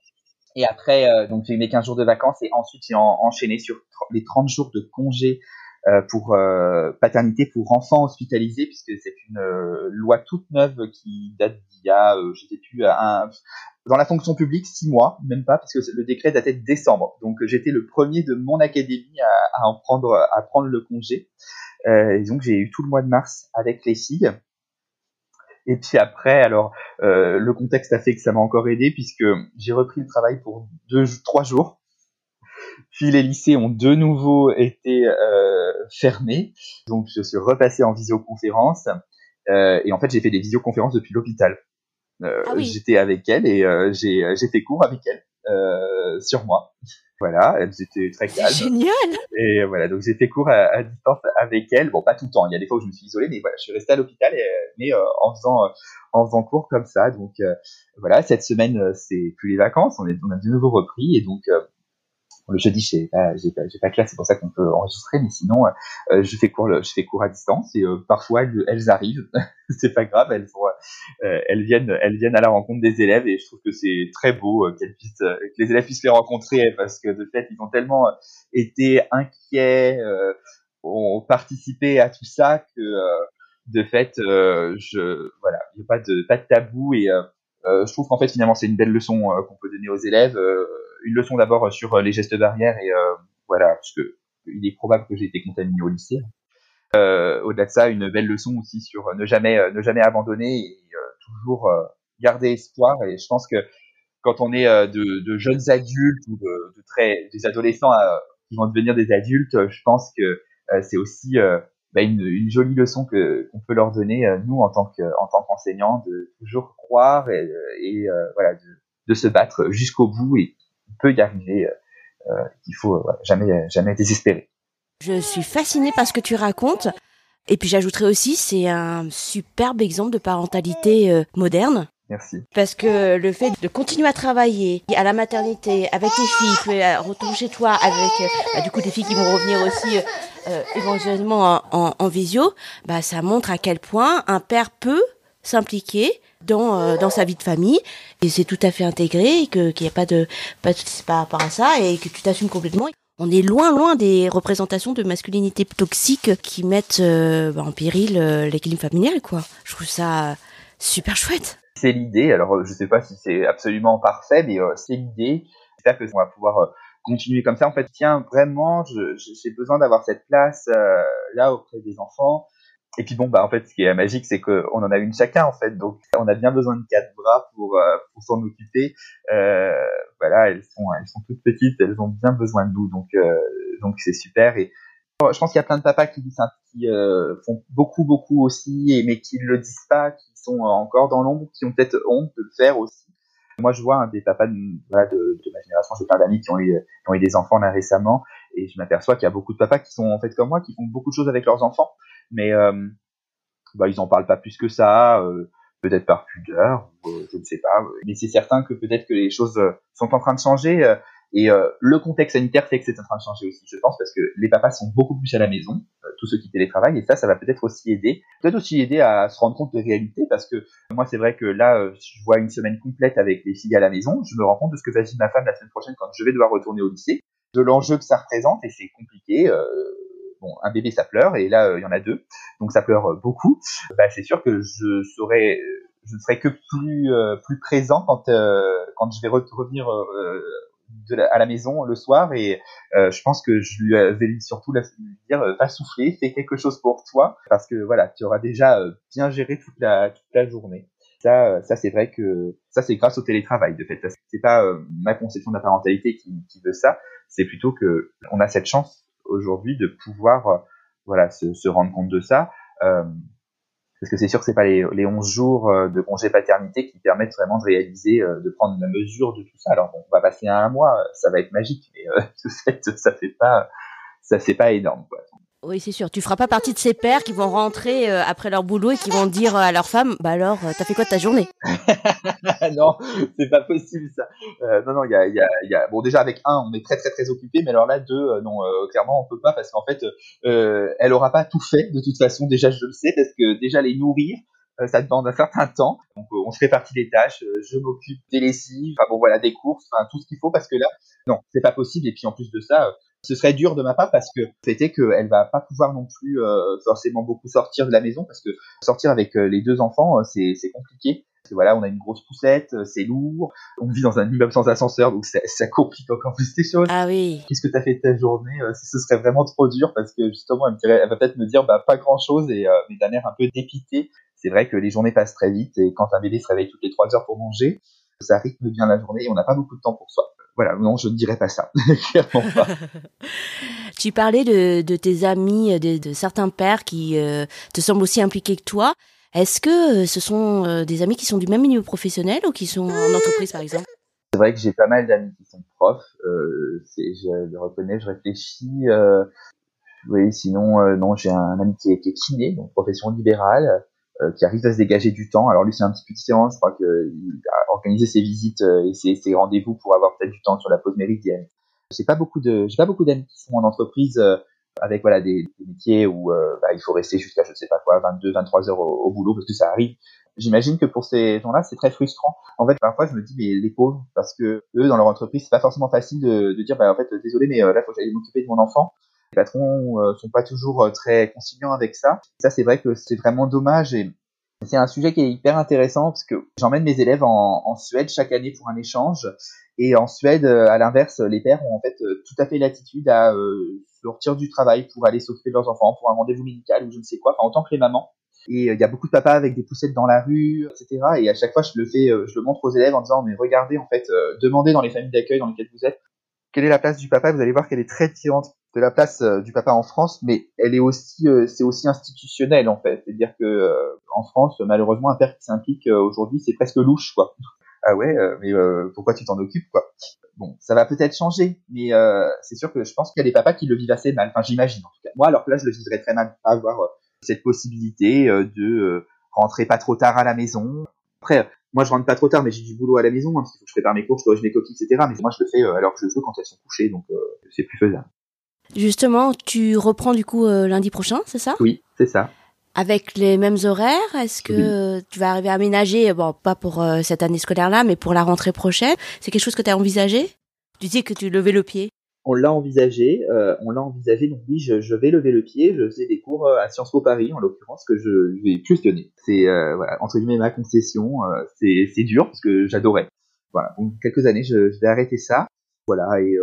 Et après, euh, donc j'ai eu mes 15 jours de vacances et ensuite j'ai enchaîné sur les 30 jours de congé euh, pour euh, paternité pour enfants hospitalisés, puisque c'est une loi toute neuve qui date d'il y a, je sais plus, dans la fonction publique, six mois, même pas, parce que le décret datait de décembre. Donc j'étais le premier de mon académie à, en prendre, le congé. et donc j'ai eu tout le mois de mars avec les filles. Et puis après, alors euh, le contexte a fait que ça m'a encore aidé puisque j'ai repris le travail pour deux, trois jours. Puis les lycées ont de nouveau été euh, fermés, donc je suis repassé en visioconférence. Euh, et en fait, j'ai fait des visioconférences depuis l'hôpital. Euh, ah J'étais avec elle et euh, j'ai fait cours avec elle euh, sur moi. Voilà, elles étaient très calmes. Génial. Et voilà, donc j'ai fait cours à, distance avec elle. Bon, pas tout le temps. Il y a des fois où je me suis isolé, mais voilà, je suis resté à l'hôpital, mais euh, en faisant euh, en faisant cours comme ça. Donc voilà, cette semaine c'est plus les vacances, on, est, on a de nouveau repris et donc le jeudi, j'ai pas, pas, pas classe, c'est pour ça qu'on peut enregistrer, mais sinon, euh, je fais cours, je fais cours à distance et euh, parfois elles, elles arrivent, c'est pas grave, elles euh, elles viennent, elles viennent à la rencontre des élèves et je trouve que c'est très beau qu'elles puissent, que les élèves puissent les rencontrer parce que de fait, ils ont tellement été inquiets, ont participé à tout ça que de fait, je, voilà, il n'y a pas de, pas de tabou et je trouve qu'en fait finalement c'est une belle leçon qu'on peut donner aux élèves une leçon d'abord sur euh, les gestes barrières et euh, voilà, parce il est probable que j'ai été contaminé au lycée. Euh, au-delà de ça, une belle leçon aussi sur ne jamais ne jamais abandonner et toujours garder espoir. Et je pense que quand on est de, jeunes adultes ou de, très des adolescents qui vont devenir des adultes, je pense que c'est aussi bah, une, jolie leçon que qu'on peut leur donner nous en tant que en tant qu'enseignants de toujours croire et, et voilà de, de, se battre jusqu'au bout et peut y arriver. Euh, euh, il faut jamais jamais désespérer. Je suis fascinée par ce que tu racontes. Et puis j'ajouterais aussi, c'est un superbe exemple de parentalité euh, moderne. Merci. Parce que le fait de continuer à travailler à la maternité avec tes filles, retourner chez toi avec bah, du coup des filles qui vont revenir aussi euh, éventuellement en, en, visio, bah ça montre à quel point un père peut s'impliquer dans euh, dans sa vie de famille et c'est tout à fait intégré et que qu'il n'y a pas de pas de soucis par rapport à ça et que tu t'assumes complètement. On est loin loin des représentations de masculinité toxique qui mettent euh, en péril euh, l'équilibre familial quoi. Je trouve ça super chouette. C'est l'idée. Alors je sais pas si c'est absolument parfait mais c'est l'idée. J'espère que on va pouvoir continuer comme ça. En fait, tiens, vraiment, j'ai besoin d'avoir cette place là auprès des enfants et puis bon, bah en fait, ce qui est magique, c'est qu'on en a une chacun en fait, donc on a bien besoin de quatre bras pour euh, pour s'en occuper. Euh, voilà, elles sont elles sont toutes petites, elles ont bien besoin de nous, donc euh, donc c'est super. Et je pense qu'il y a plein de papas qui, qui euh, font beaucoup beaucoup aussi, mais qui le disent pas, qui sont encore dans l'ombre, qui ont peut-être honte de le faire aussi. Moi, je vois des papas de, voilà, de, de ma génération, j'ai plein d'amis qui ont eu qui ont eu des enfants là récemment, et je m'aperçois qu'il y a beaucoup de papas qui sont en fait comme moi, qui font beaucoup de choses avec leurs enfants mais euh, bah, ils en parlent pas plus que ça, euh, peut-être par pudeur, euh, je ne sais pas. Mais c'est certain que peut-être que les choses sont en train de changer. Et euh, le contexte sanitaire fait que c'est en train de changer aussi, je pense, parce que les papas sont beaucoup plus à la maison, euh, tous ceux qui télétravaillent, et ça, ça va peut-être aussi aider. Peut-être aussi aider à se rendre compte de réalité, parce que moi, c'est vrai que là, euh, je vois une semaine complète avec les filles à la maison, je me rends compte de ce que va vivre ma femme la semaine prochaine quand je vais devoir retourner au lycée, de l'enjeu que ça représente, et c'est compliqué. Euh, un bébé, ça pleure, et là, il y en a deux, donc ça pleure beaucoup. Bah, c'est sûr que je saurais je ne serai que plus plus présent quand quand je vais revenir à la maison le soir et euh, je pense que je lui vais surtout lui dire euh, va souffler, fais quelque chose pour toi parce que voilà, tu auras déjà euh, bien géré toute la toute la journée. Ça, ça c'est vrai que ça c'est grâce au télétravail de fait. C'est pas ma conception de la parentalité qui, qui veut ça, c'est plutôt que on a cette chance aujourd'hui de pouvoir voilà se, rendre compte de ça. Euh, parce que c'est sûr que c'est pas les, les 11 jours euh, de congé paternité qui permettent vraiment de réaliser, euh, de prendre la mesure de tout ça. Alors on va passer à un mois, ça va être magique, mais euh, ça fait pas, ça fait pas énorme. Quoi. Oui, c'est sûr. Tu feras pas partie de ces pères qui vont rentrer euh, après leur boulot et qui vont dire à leur femme, bah alors, t'as fait quoi de ta journée? Non, c'est pas possible ça. Euh, non, non, il y, a, y a, bon déjà avec un, on est très très très occupé, mais alors là deux, non, clairement on peut pas parce qu'en fait, elle aura pas tout fait de toute façon. Déjà, je le sais parce que déjà les nourrir, ça demande un certain temps. Donc on se répartit les tâches, je m'occupe des lessives, enfin bon voilà des courses, enfin tout ce qu'il faut parce que là non, c'est pas possible et puis en plus de ça, ce serait dur de ma part parce que c'était qu'elle va pas pouvoir non plus euh, forcément beaucoup sortir de la maison parce que sortir avec euh, les deux enfants, euh, c'est, c'est compliqué. Parce que voilà, on a une grosse poussette, c'est lourd, on vit dans un immeuble sans ascenseur, donc ça, ça complique encore plus les choses. Ah oui. Qu'est-ce que tu as fait de ta journée Ce serait vraiment trop dur parce que justement, elle, me dirait, elle va peut-être me dire bah pas grand chose et mais d'un air un peu dépité. C'est vrai que les journées passent très vite et quand un bébé se réveille toutes les trois heures pour manger, ça rythme bien la journée et on n'a pas beaucoup de temps pour soi voilà, non, je ne dirais pas ça. tu parlais de, de tes amis, de, de, certains pères qui euh, te semblent aussi impliqués que toi. Est-ce que euh, ce sont euh, des amis qui sont du même milieu professionnel ou qui sont en entreprise, par exemple? C'est vrai que j'ai pas mal d'amis qui sont profs. Euh, je le reconnais, je réfléchis. Euh, oui, sinon, non, j'ai un ami qui est, qui est kiné, donc profession libérale. Euh, qui arrive à se dégager du temps. Alors lui c'est un petit peu différent, je crois qu'il a organisé ses visites euh, et ses, ses rendez-vous pour avoir peut-être du temps sur la pause méridienne. J'ai pas beaucoup de j'ai pas beaucoup d'amis qui sont en entreprise euh, avec voilà des, des métiers où bah, il faut rester jusqu'à je sais pas quoi 22 23 heures au, boulot parce que ça arrive. J'imagine que pour ces gens-là c'est très frustrant. En fait parfois je me dis mais les pauvres parce que eux dans leur entreprise c'est pas forcément facile de, de dire bah en fait désolé mais là faut que j'aille m'occuper de mon enfant les patrons euh, sont pas toujours euh, très conciliants avec ça. Ça, c'est vrai que c'est vraiment dommage et c'est un sujet qui est hyper intéressant parce que j'emmène mes élèves en, en, Suède chaque année pour un échange. Et en Suède, euh, à l'inverse, les pères ont en fait tout à fait l'attitude à euh, sortir du travail pour aller s'occuper de leurs enfants, pour un rendez-vous médical ou je ne sais quoi, enfin, autant que les mamans. Et il y a beaucoup de papas avec des poussettes dans la rue, etc. Et à chaque fois, je le fais, je le montre aux élèves en disant, mais regardez, en fait, demandez dans les familles d'accueil dans lesquelles vous êtes, quelle est la place du papa. Vous allez voir qu'elle est très différente de la place euh, du papa en France, mais elle est aussi, euh, c'est aussi institutionnel en fait. C'est-à-dire que euh, en France, malheureusement, un père qui s'implique aujourd'hui, c'est presque louche, quoi. Ah ouais, mais pourquoi tu t'en occupes, quoi? Bon, ça va peut-être changer, mais c'est sûr que je pense qu'il y a des papas qui le vivent assez mal. Enfin, j'imagine en tout cas. Moi, alors que là, je le vivrais très mal, pas avoir cette possibilité de rentrer pas trop tard à la maison. Après, moi, je rentre pas trop tard, mais j'ai du boulot à la maison, hein, parce qu'il faut que je prépare mes cours, je corrige mes copies, etc. Mais moi, je le fais alors que je veux quand elles sont couchées, donc c'est plus faisable. Justement, tu reprends du coup euh, lundi prochain, c'est ça? Oui, c'est ça. Avec les mêmes horaires, est-ce que tu vas arriver à aménager, bon, pas pour euh, cette année scolaire-là, mais pour la rentrée prochaine? C'est quelque chose que tu as envisagé? Tu dis que tu levais le pied on l'a envisagé, euh, on l'a envisagé, donc oui, je, je, vais lever le pied, je faisais des cours à Sciences Po Paris, en l'occurrence, que je, vais questionner. C'est, euh, voilà, entre guillemets, ma concession, c'est, c'est dur, parce que j'adorais. Voilà, donc quelques années, je, je vais arrêter ça. Voilà, et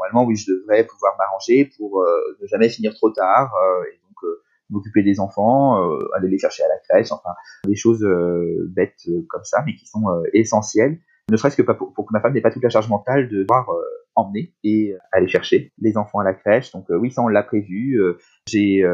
normalement, oui, je devrais pouvoir m'arranger pour euh, ne jamais finir trop tard euh, et donc euh, m'occuper des enfants, aller les chercher à la crèche, enfin des choses bêtes comme ça, mais qui sont essentielles. Ne serait-ce que pour, que ma femme n'ait pas toute la charge mentale de devoir emmener et aller chercher les enfants à la crèche. Donc oui, ça on l'a prévu. J'ai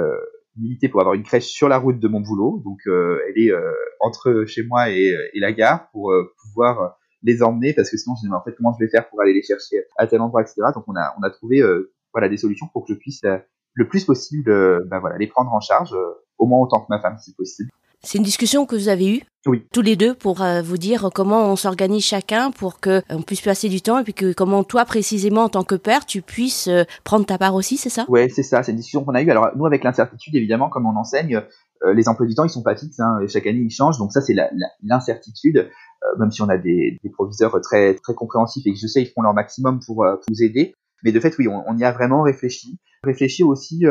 milité pour avoir une crèche sur la route de mon boulot, donc elle est entre chez moi et la gare pour pouvoir les emmener parce que sinon je me dis en fait comment je vais faire pour aller les chercher à tel endroit etc donc on a on a trouvé euh, voilà des solutions pour que je puisse euh, le plus possible euh, bah, voilà les prendre en charge au moins autant que ma femme si possible C'est une discussion que vous avez eue? Oui. tous les deux pour euh, vous dire comment on s'organise chacun pour que on puisse passer du temps et puis que comment toi précisément en tant que père tu puisses euh, prendre ta part aussi, c'est ça? Ouais, c'est ça, c'est une discussion qu'on a eue. Alors nous avec l'incertitude évidemment comme on enseigne, les emplois du temps ils sont pas fixes, hein, chaque année ils changent, donc ça c'est l'incertitude. Euh, même si on a des, des, proviseurs très très compréhensifs et que je sais ils font leur maximum pour, pour nous aider, mais de fait oui on, on y a vraiment réfléchi, réfléchi aussi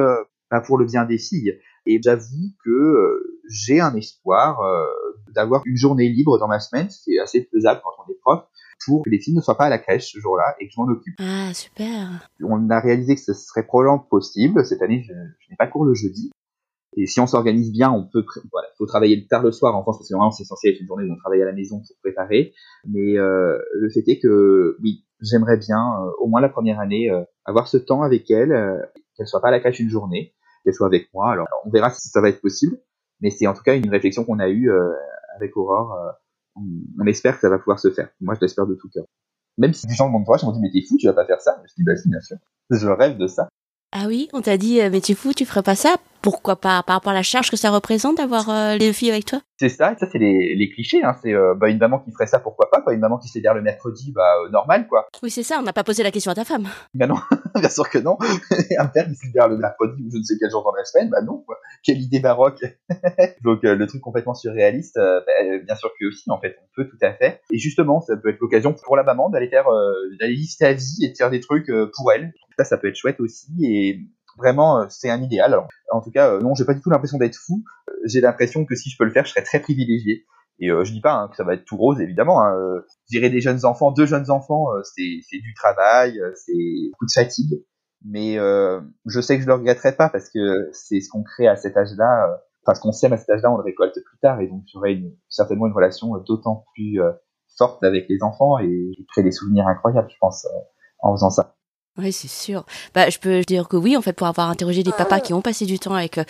bah, pour le bien des filles. Et j'avoue que euh, j'ai un espoir euh, d'avoir une journée libre dans ma semaine, c'est assez faisable quand on est prof, pour que les filles ne soient pas à la crèche ce jour-là et que je m'en occupe. Ah, super. On a réalisé que ce serait probablement possible. Cette année, je, je n'ai pas cours le jeudi. Et si on s'organise bien, on peut, voilà, faut travailler tard le soir en France parce que vraiment c'est censé être une journée où on travaille à la maison pour préparer. Mais euh, le fait est que oui, j'aimerais bien euh, au moins la première année euh, avoir ce temps avec elle, euh, qu'elle soit pas à la crèche une journée, qu'elle soit avec moi. Alors, on verra si ça va être possible, mais c'est en tout cas une réflexion qu'on a eue euh, avec Aurore. On, on, espère que ça va pouvoir se faire. Moi, je l'espère de tout cœur. Même si des gens de mon entourage m'ont dit mais t'es fou, tu vas pas faire ça. Je dis bah si, bien sûr. Je rêve de ça. Ah oui, on t'a dit mais t'es fou, tu ferais pas ça pourquoi pas par rapport à la charge que ça représente d'avoir euh, les filles avec toi? C'est ça, et ça c'est les, les, clichés. Hein. C'est euh, bah, une maman qui ferait ça, pourquoi pas, Une maman qui se le mercredi, bah euh, normal quoi. Oui c'est ça, on n'a pas posé la question à ta femme. Bah non, bien sûr que non. Un père qui se libère le mercredi ou je ne sais quel jour dans la semaine, bah non. Quoi. Quelle idée baroque. Donc le truc complètement surréaliste, bah, bien sûr que aussi en fait on peut tout à fait. Et justement ça peut être l'occasion pour la maman d'aller faire, d'aller lister sa vie et de faire des trucs pour elle. Ça ça peut être chouette aussi et vraiment c'est un idéal. En tout cas, euh, non, j'ai pas du tout l'impression d'être fou. J'ai l'impression que si je peux le faire, je serais très privilégié. Et euh, je dis pas hein, que ça va être tout rose, évidemment. Hein. Gérer des jeunes enfants, deux jeunes enfants, c'est c'est du travail, c'est beaucoup de fatigue. Mais euh, je sais que je le regretterai pas parce que c'est ce qu'on crée à cet âge-là. Enfin, ce qu'on sème à cet âge-là, on le récolte plus tard, et donc j'aurai certainement une relation d'autant plus forte avec les enfants et je crée des souvenirs incroyables, je pense, en faisant ça. Oui, c'est sûr. Bah, je peux dire que oui, en fait, pour avoir interrogé des papas qui ont passé du temps avec euh,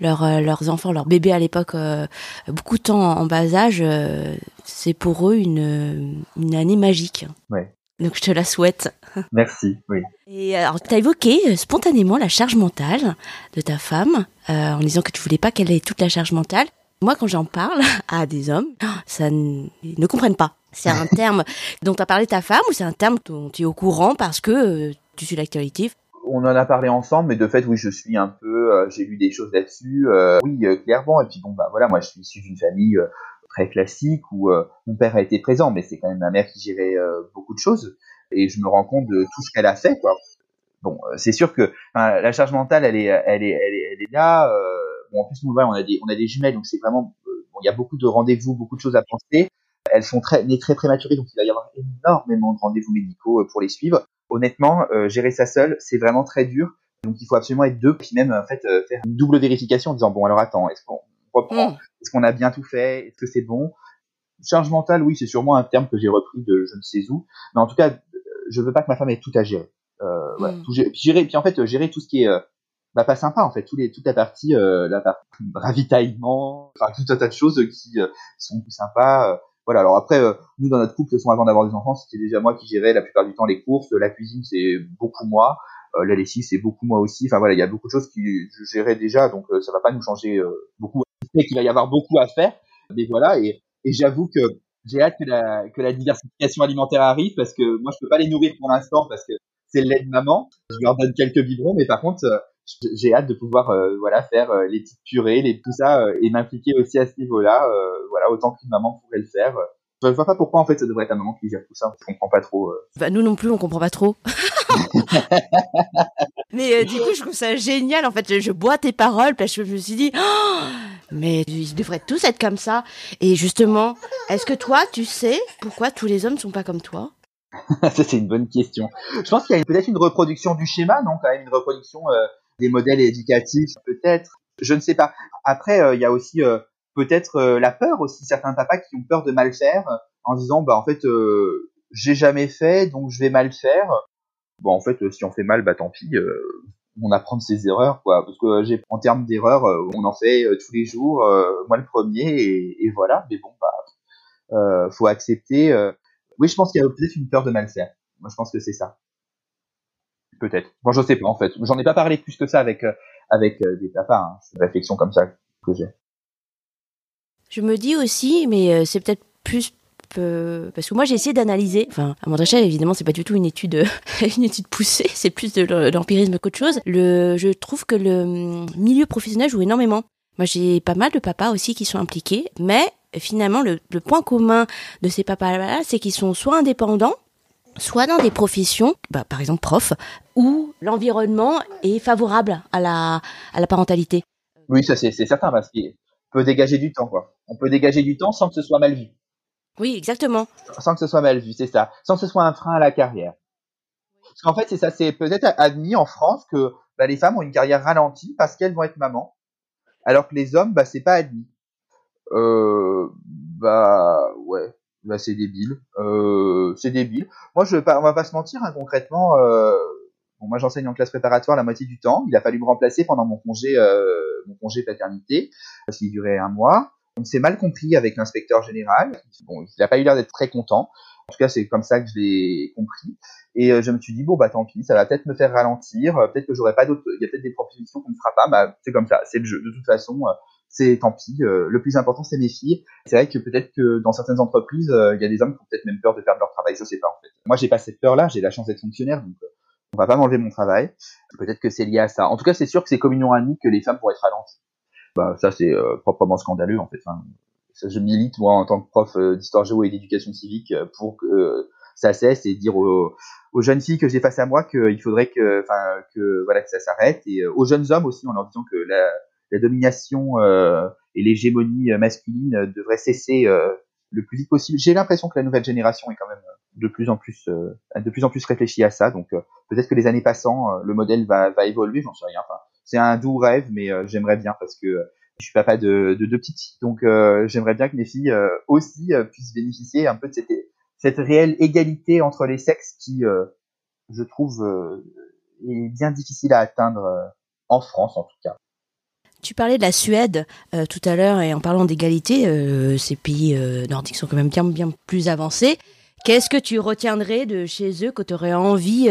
leurs euh, leurs enfants, leurs bébés à l'époque, euh, beaucoup de temps en bas âge, c'est pour eux une une année magique. Ouais. Donc je te la souhaite. Merci. Oui. Et alors, tu as évoqué spontanément la charge mentale de ta femme en disant que tu voulais pas qu'elle ait toute la charge mentale. Moi, quand j'en parle à des hommes, ça ne comprennent pas. C'est un terme dont as parlé ta femme ou c'est un terme dont tu es au courant parce que tu suis l'actualité on en a parlé ensemble, mais de fait, oui, je suis un peu, euh, j'ai lu des choses là-dessus, euh, oui, euh, clairement. Et puis bon, bah voilà, moi, je suis issu d'une famille très classique où mon père a été présent, mais c'est quand même ma mère qui gérait beaucoup de choses, et je me rends compte de tout ce qu'elle a fait, quoi. Bon, c'est sûr que la charge mentale, elle est, elle est, elle est, elle est là. bon, en plus, nous, on a des, on a des jumelles, donc c'est vraiment, bon, il y a beaucoup de rendez-vous, beaucoup de choses à penser. Elles sont très, nées très prématurées, donc il va y avoir énormément de rendez-vous médicaux pour les suivre honnêtement, euh, gérer ça seul, c'est vraiment très dur. Donc il faut absolument être deux, puis même en fait euh, faire une double vérification en disant bon alors attends, est-ce qu'on reprend, mm. est-ce qu'on a bien tout fait, est-ce que c'est bon? Charge mentale, oui, c'est sûrement un terme que j'ai repris de je ne sais où, mais en tout cas, je veux pas que ma femme ait tout à gérer. Euh, voilà, mm. tout gérer, puis, gérer, puis en fait gérer tout ce qui est bah, pas sympa en fait, tous les, toute la partie, euh, la partie ravitaillement, enfin tout un tas de choses qui sont plus sympas voilà. Alors après, euh, nous dans notre couple, avant d'avoir des enfants, c'était déjà moi qui gérais la plupart du temps les courses, la cuisine c'est beaucoup moi, euh, la lessive c'est beaucoup moi aussi. Enfin voilà, il y a beaucoup de choses qui je gérais déjà, donc euh, ça va pas nous changer beaucoup. C'est qu'il va y avoir beaucoup à faire, mais voilà. Et, et j'avoue que j'ai hâte que la, que la diversification alimentaire arrive parce que moi je peux pas les nourrir pour l'instant parce que c'est le lait de maman. Je leur donne quelques biberons, mais par contre j'ai hâte de pouvoir euh, voilà faire euh, les petites purées, les tout ça euh, et m'impliquer aussi à ce niveau-là. voilà autant qu'une maman pourrait le faire. Je ne vois pas pourquoi en fait ça devrait être la maman qui gère tout ça. Je comprends pas trop. Bah nous non plus on comprend pas trop. mais du coup je trouve ça génial en fait. Je, bois tes paroles parce que je me suis dit oh, mais ils devraient tous être comme ça. Et justement est-ce que toi tu sais pourquoi tous les hommes sont pas comme toi? Ça c'est une bonne question. Je pense qu'il y a peut-être une reproduction du schéma, non? Quand même une reproduction des modèles éducatifs, peut-être. Je ne sais pas. Après, euh, il y a aussi euh, peut-être euh, la peur aussi, certains papas qui ont peur de mal faire en disant, bah en fait, j'ai jamais fait, donc je vais mal faire. Bon, en fait, si on fait mal, bah tant pis. on apprend de ses erreurs, quoi. Parce que j'ai, en termes d'erreurs, on en fait tous les jours. moi, le premier, et, et, voilà. Mais bon, bah, faut accepter. Oui, je pense qu'il y a peut-être une peur de mal faire. Moi, je pense que c'est ça peut-être. Bon, je sais pas en fait. J'en ai pas parlé plus que ça avec euh, avec euh, des papas. Hein. C'est une réflexion comme ça que j'ai. Je me dis aussi, mais euh, c'est peut-être plus parce que moi j'ai essayé d'analyser. Enfin, à mon échelle, évidemment, c'est pas du tout une étude, une étude poussée. C'est plus de l'empirisme qu'autre chose. Le, je trouve que le hum, milieu professionnel joue énormément. Moi, j'ai pas mal de papas aussi qui sont impliqués, mais finalement, le, le point commun de ces papas-là, c'est qu'ils sont soit indépendants, soit dans des professions, bah, par exemple prof, où l'environnement est favorable à la, à la parentalité. Oui, ça c'est certain, parce qu'il peut dégager du temps, quoi. On peut dégager du temps sans que ce soit mal vu. Oui, exactement. Sans que ce soit mal vu, c'est ça. Sans que ce soit un frein à la carrière. Parce qu'en fait, c'est ça, c'est peut-être admis en France que bah, les femmes ont une carrière ralentie parce qu'elles vont être mamans, alors que les hommes, bah, c'est pas admis. Euh, bah ouais, bah c'est débile. Euh, c'est débile. Moi, je, on va pas se mentir, hein, concrètement. Euh, bon, moi, j'enseigne en classe préparatoire la moitié du temps. Il a fallu me remplacer pendant mon congé, euh, mon congé paternité, qu'il durait un mois. On s'est mal compris avec l'inspecteur général. Bon, il n'a pas eu l'air d'être très content. En tout cas, c'est comme ça que je l'ai compris. Et euh, je me suis dit bon bah tant pis, ça va peut-être me faire ralentir. Peut-être que j'aurai pas d'autres. Il y a peut-être des propositions qu'on ne fera pas. Bah c'est comme ça, c'est le jeu. De toute façon, euh, c'est tant pis. Euh, le plus important, c'est mes filles. C'est vrai que peut-être que dans certaines entreprises, il y a des hommes qui ont peut-être même peur de perdre leur travail. Je sais pas en fait. Moi, j'ai pas cette peur-là. J'ai la chance d'être fonctionnaire, donc on va pas m'enlever mon travail. Peut-être que c'est lié à ça. En tout cas, c'est sûr que c'est comme une amie que les femmes pourraient être ralenties bah ça c'est euh, proprement scandaleux en fait. Enfin, je milite moi en tant que prof euh, d'histoire géo et d'éducation civique euh, pour que ça cesse et dire aux, jeunes filles que j'ai face à moi qu'il faudrait que, enfin, que voilà que ça s'arrête et aux jeunes hommes aussi en leur disant que la, la domination et l'hégémonie masculine devraient cesser le plus vite possible. J'ai l'impression que la nouvelle génération est quand même de plus en plus, de plus en plus réfléchie à ça. Donc peut-être que les années passant, le modèle va, va évoluer, j'en sais rien. Enfin, c'est un doux rêve, mais euh, j'aimerais bien parce que euh, je suis papa de, deux petites filles, donc euh, j'aimerais bien que mes filles aussi puissent bénéficier un peu de cette, cette réelle égalité entre les sexes qui, je trouve, est bien difficile à atteindre en France en tout cas. Tu parlais de la Suède tout à l'heure et en parlant d'égalité, ces pays nordiques sont quand même bien, bien plus avancés. Qu'est-ce que tu retiendrais de chez eux que tu aurais envie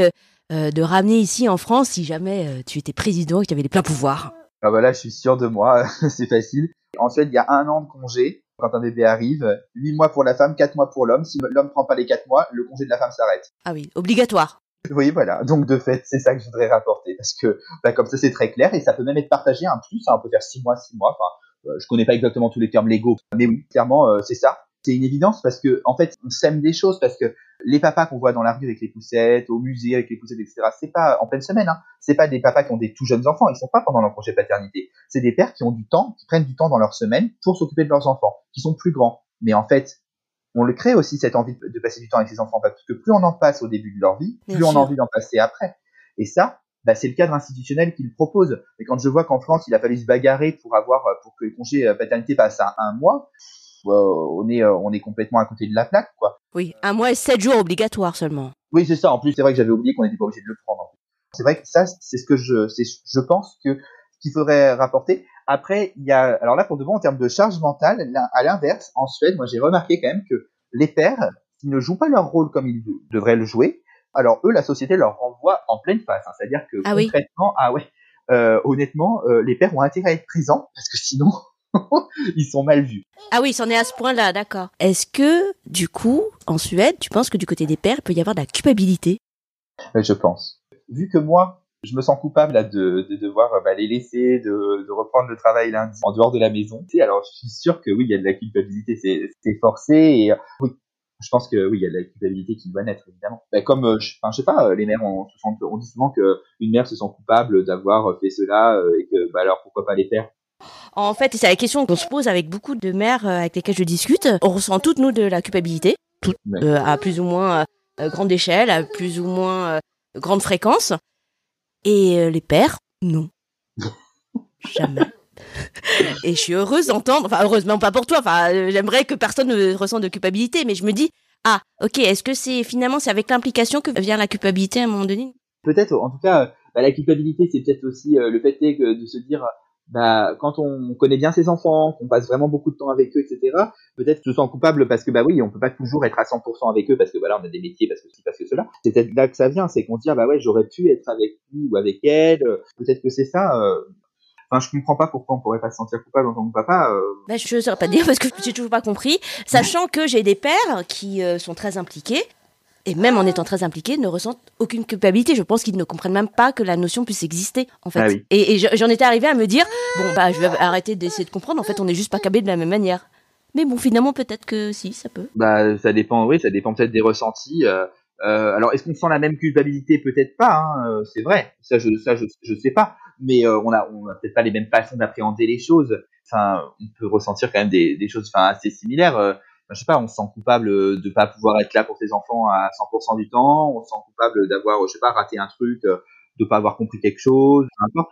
euh, de ramener ici en France si jamais euh, tu étais président et que tu avais les pleins pouvoirs? Ah bah là, je suis sûr de moi, c'est facile. En Suède, il y a un an de congé quand un bébé arrive, 8 mois pour la femme, 4 mois pour l'homme. Si l'homme prend pas les 4 mois, le congé de la femme s'arrête. Ah oui, obligatoire. Oui, voilà. Donc de fait, c'est ça que je voudrais rapporter parce que bah, comme ça, c'est très clair et ça peut même être partagé un plus. Hein, on peut faire 6 mois, 6 mois. Enfin, euh, je connais pas exactement tous les termes légaux, mais oui, clairement, c'est ça c'est une évidence parce que en fait on sème des choses parce que les papas qu'on voit dans la rue avec les poussettes, au musée avec les poussettes, etc. C'est pas en pleine semaine. Hein. C'est pas des papas qui ont des tout jeunes enfants. Ils sont pas pendant leur projet paternité. C'est des pères qui ont du temps, qui prennent du temps dans leur semaine pour s'occuper de leurs enfants, qui sont plus grands. Mais en fait, on le crée aussi cette envie de passer du temps avec ses enfants parce que plus on en passe au début de leur vie, plus on a envie d'en passer après. Et ça, bah, c'est le cadre institutionnel qu'il propose. Et quand je vois qu'en France, il a fallu se bagarrer pour avoir pour que le congé euh, paternité passe à un mois, on est euh, on est complètement à côté de la plaque quoi. Oui, un mois et sept jours obligatoires seulement. Oui, c'est ça. En plus, c'est vrai que j'avais oublié qu'on n'était pas obligé de le prendre. C'est vrai que ça, c'est ce que je, je pense que qu'il faudrait rapporter. Après, il y a, alors là, pour de bon, en termes de charge mentale, à l'inverse, en Suède, moi, j'ai remarqué quand même que les pères, qui ne jouent pas leur rôle comme ils devraient le jouer, alors eux, la société leur renvoie en pleine face. Hein. C'est-à-dire que ah concrètement, ah ouais, euh, honnêtement, euh, les pères ont intérêt à être présents parce que sinon, ils sont mal vus. Ah oui, c'en est à ce point-là, d'accord. Est-ce que, du coup, en Suède, tu penses que du côté des pères, il peut y avoir de la culpabilité? Je pense. Vu que moi, je me sens coupable de, devoir bah, les laisser, de, reprendre le travail lundi en dehors de la maison. Alors, je suis sûr que oui, il y a de la culpabilité, c'est forcé. Et oui, je pense que oui, il y a de la culpabilité qui doit naître, évidemment. Bah, comme, euh, je, je sais pas, euh, les mères, on, on dit souvent qu'une mère se sent coupable d'avoir fait cela euh, et que, bah, alors pourquoi pas les pères en fait, c'est la question qu'on se pose avec beaucoup de mères euh, avec lesquelles je discute. On ressent toutes, nous, de la culpabilité, euh, à plus ou moins euh, grande échelle, à plus ou moins grande fréquence. Et les pères, non. Jamais. Et je suis heureuse d'entendre, enfin heureusement pas pour toi, enfin j'aimerais que personne ne ressente de culpabilité, mais je me dis, ah ok, est-ce que c'est finalement c'est avec l'implication que vient la culpabilité à un moment donné? Peut-être, en tout cas, bah, la culpabilité c'est peut-être aussi le fait que de se dire, bah, quand on connaît bien ses enfants, qu'on passe vraiment beaucoup de temps avec eux, etc., peut-être se sent coupable parce que bah oui, on peut pas toujours être à 100% avec eux parce que voilà, on a des métiers, parce que ci, parce que cela. C'est peut-être là que ça vient, c'est qu'on se dit ah bah ouais, j'aurais pu être avec lui ou avec elle. Peut-être que c'est ça. Euh, Enfin, je comprends pas pourquoi on pourrait pas se sentir coupable en tant que papa. Euh... Ben, je saurais pas dire parce que je n'ai toujours pas compris, sachant que j'ai des pères qui euh, sont très impliqués et même en étant très impliqués, ne ressentent aucune culpabilité. Je pense qu'ils ne comprennent même pas que la notion puisse exister, en fait. Ah oui. Et, et j'en étais arrivée à me dire, bon, bah, je vais arrêter d'essayer de comprendre. En fait, on n'est juste pas câblés de la même manière. Mais bon, finalement, peut-être que si, ça peut. Bah, ça dépend, oui, ça dépend peut-être des ressentis. Euh, euh, alors, est-ce qu'on sent la même culpabilité? Peut-être pas. Hein, euh, c'est vrai. Ça, je, ça, je, je sais pas. Mais euh, on a, on a peut-être pas les mêmes façons d'appréhender les choses. Enfin, on peut ressentir quand même des, des choses, enfin, assez similaires. Euh, je sais pas, on se sent coupable de pas pouvoir être là pour ses enfants à 100% du temps. On se sent coupable d'avoir, je sais pas, raté un truc, de pas avoir compris quelque chose. Peu importe.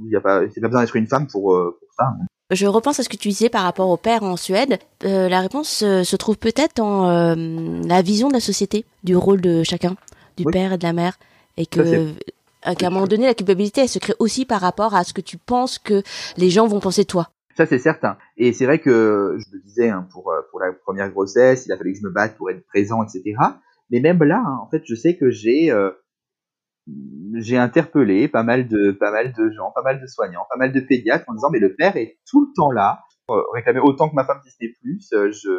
Il y a pas, c'est pas besoin d'être une femme pour, euh, pour ça. Je repense à ce que tu disais par rapport au père en Suède. Euh, la réponse euh, se trouve peut-être euh, la vision de la société, du rôle de chacun, du Oui. père et de la mère, et que euh, qu'à un moment donné, la culpabilité, elle se crée aussi par rapport à ce que tu penses que les gens vont penser de toi. Ça, c'est certain. Et c'est vrai que je le disais hein, pour euh, pour la première grossesse, il a fallu que je me batte pour être présent, etc. Mais même là, hein, en fait, je sais que j'ai euh, j'ai interpellé pas mal de pas mal de gens, pas mal de soignants, pas mal de pédiatres en disant mais le père est tout le temps là, euh, réclamer autant que ma femme Disney Plus. euh, je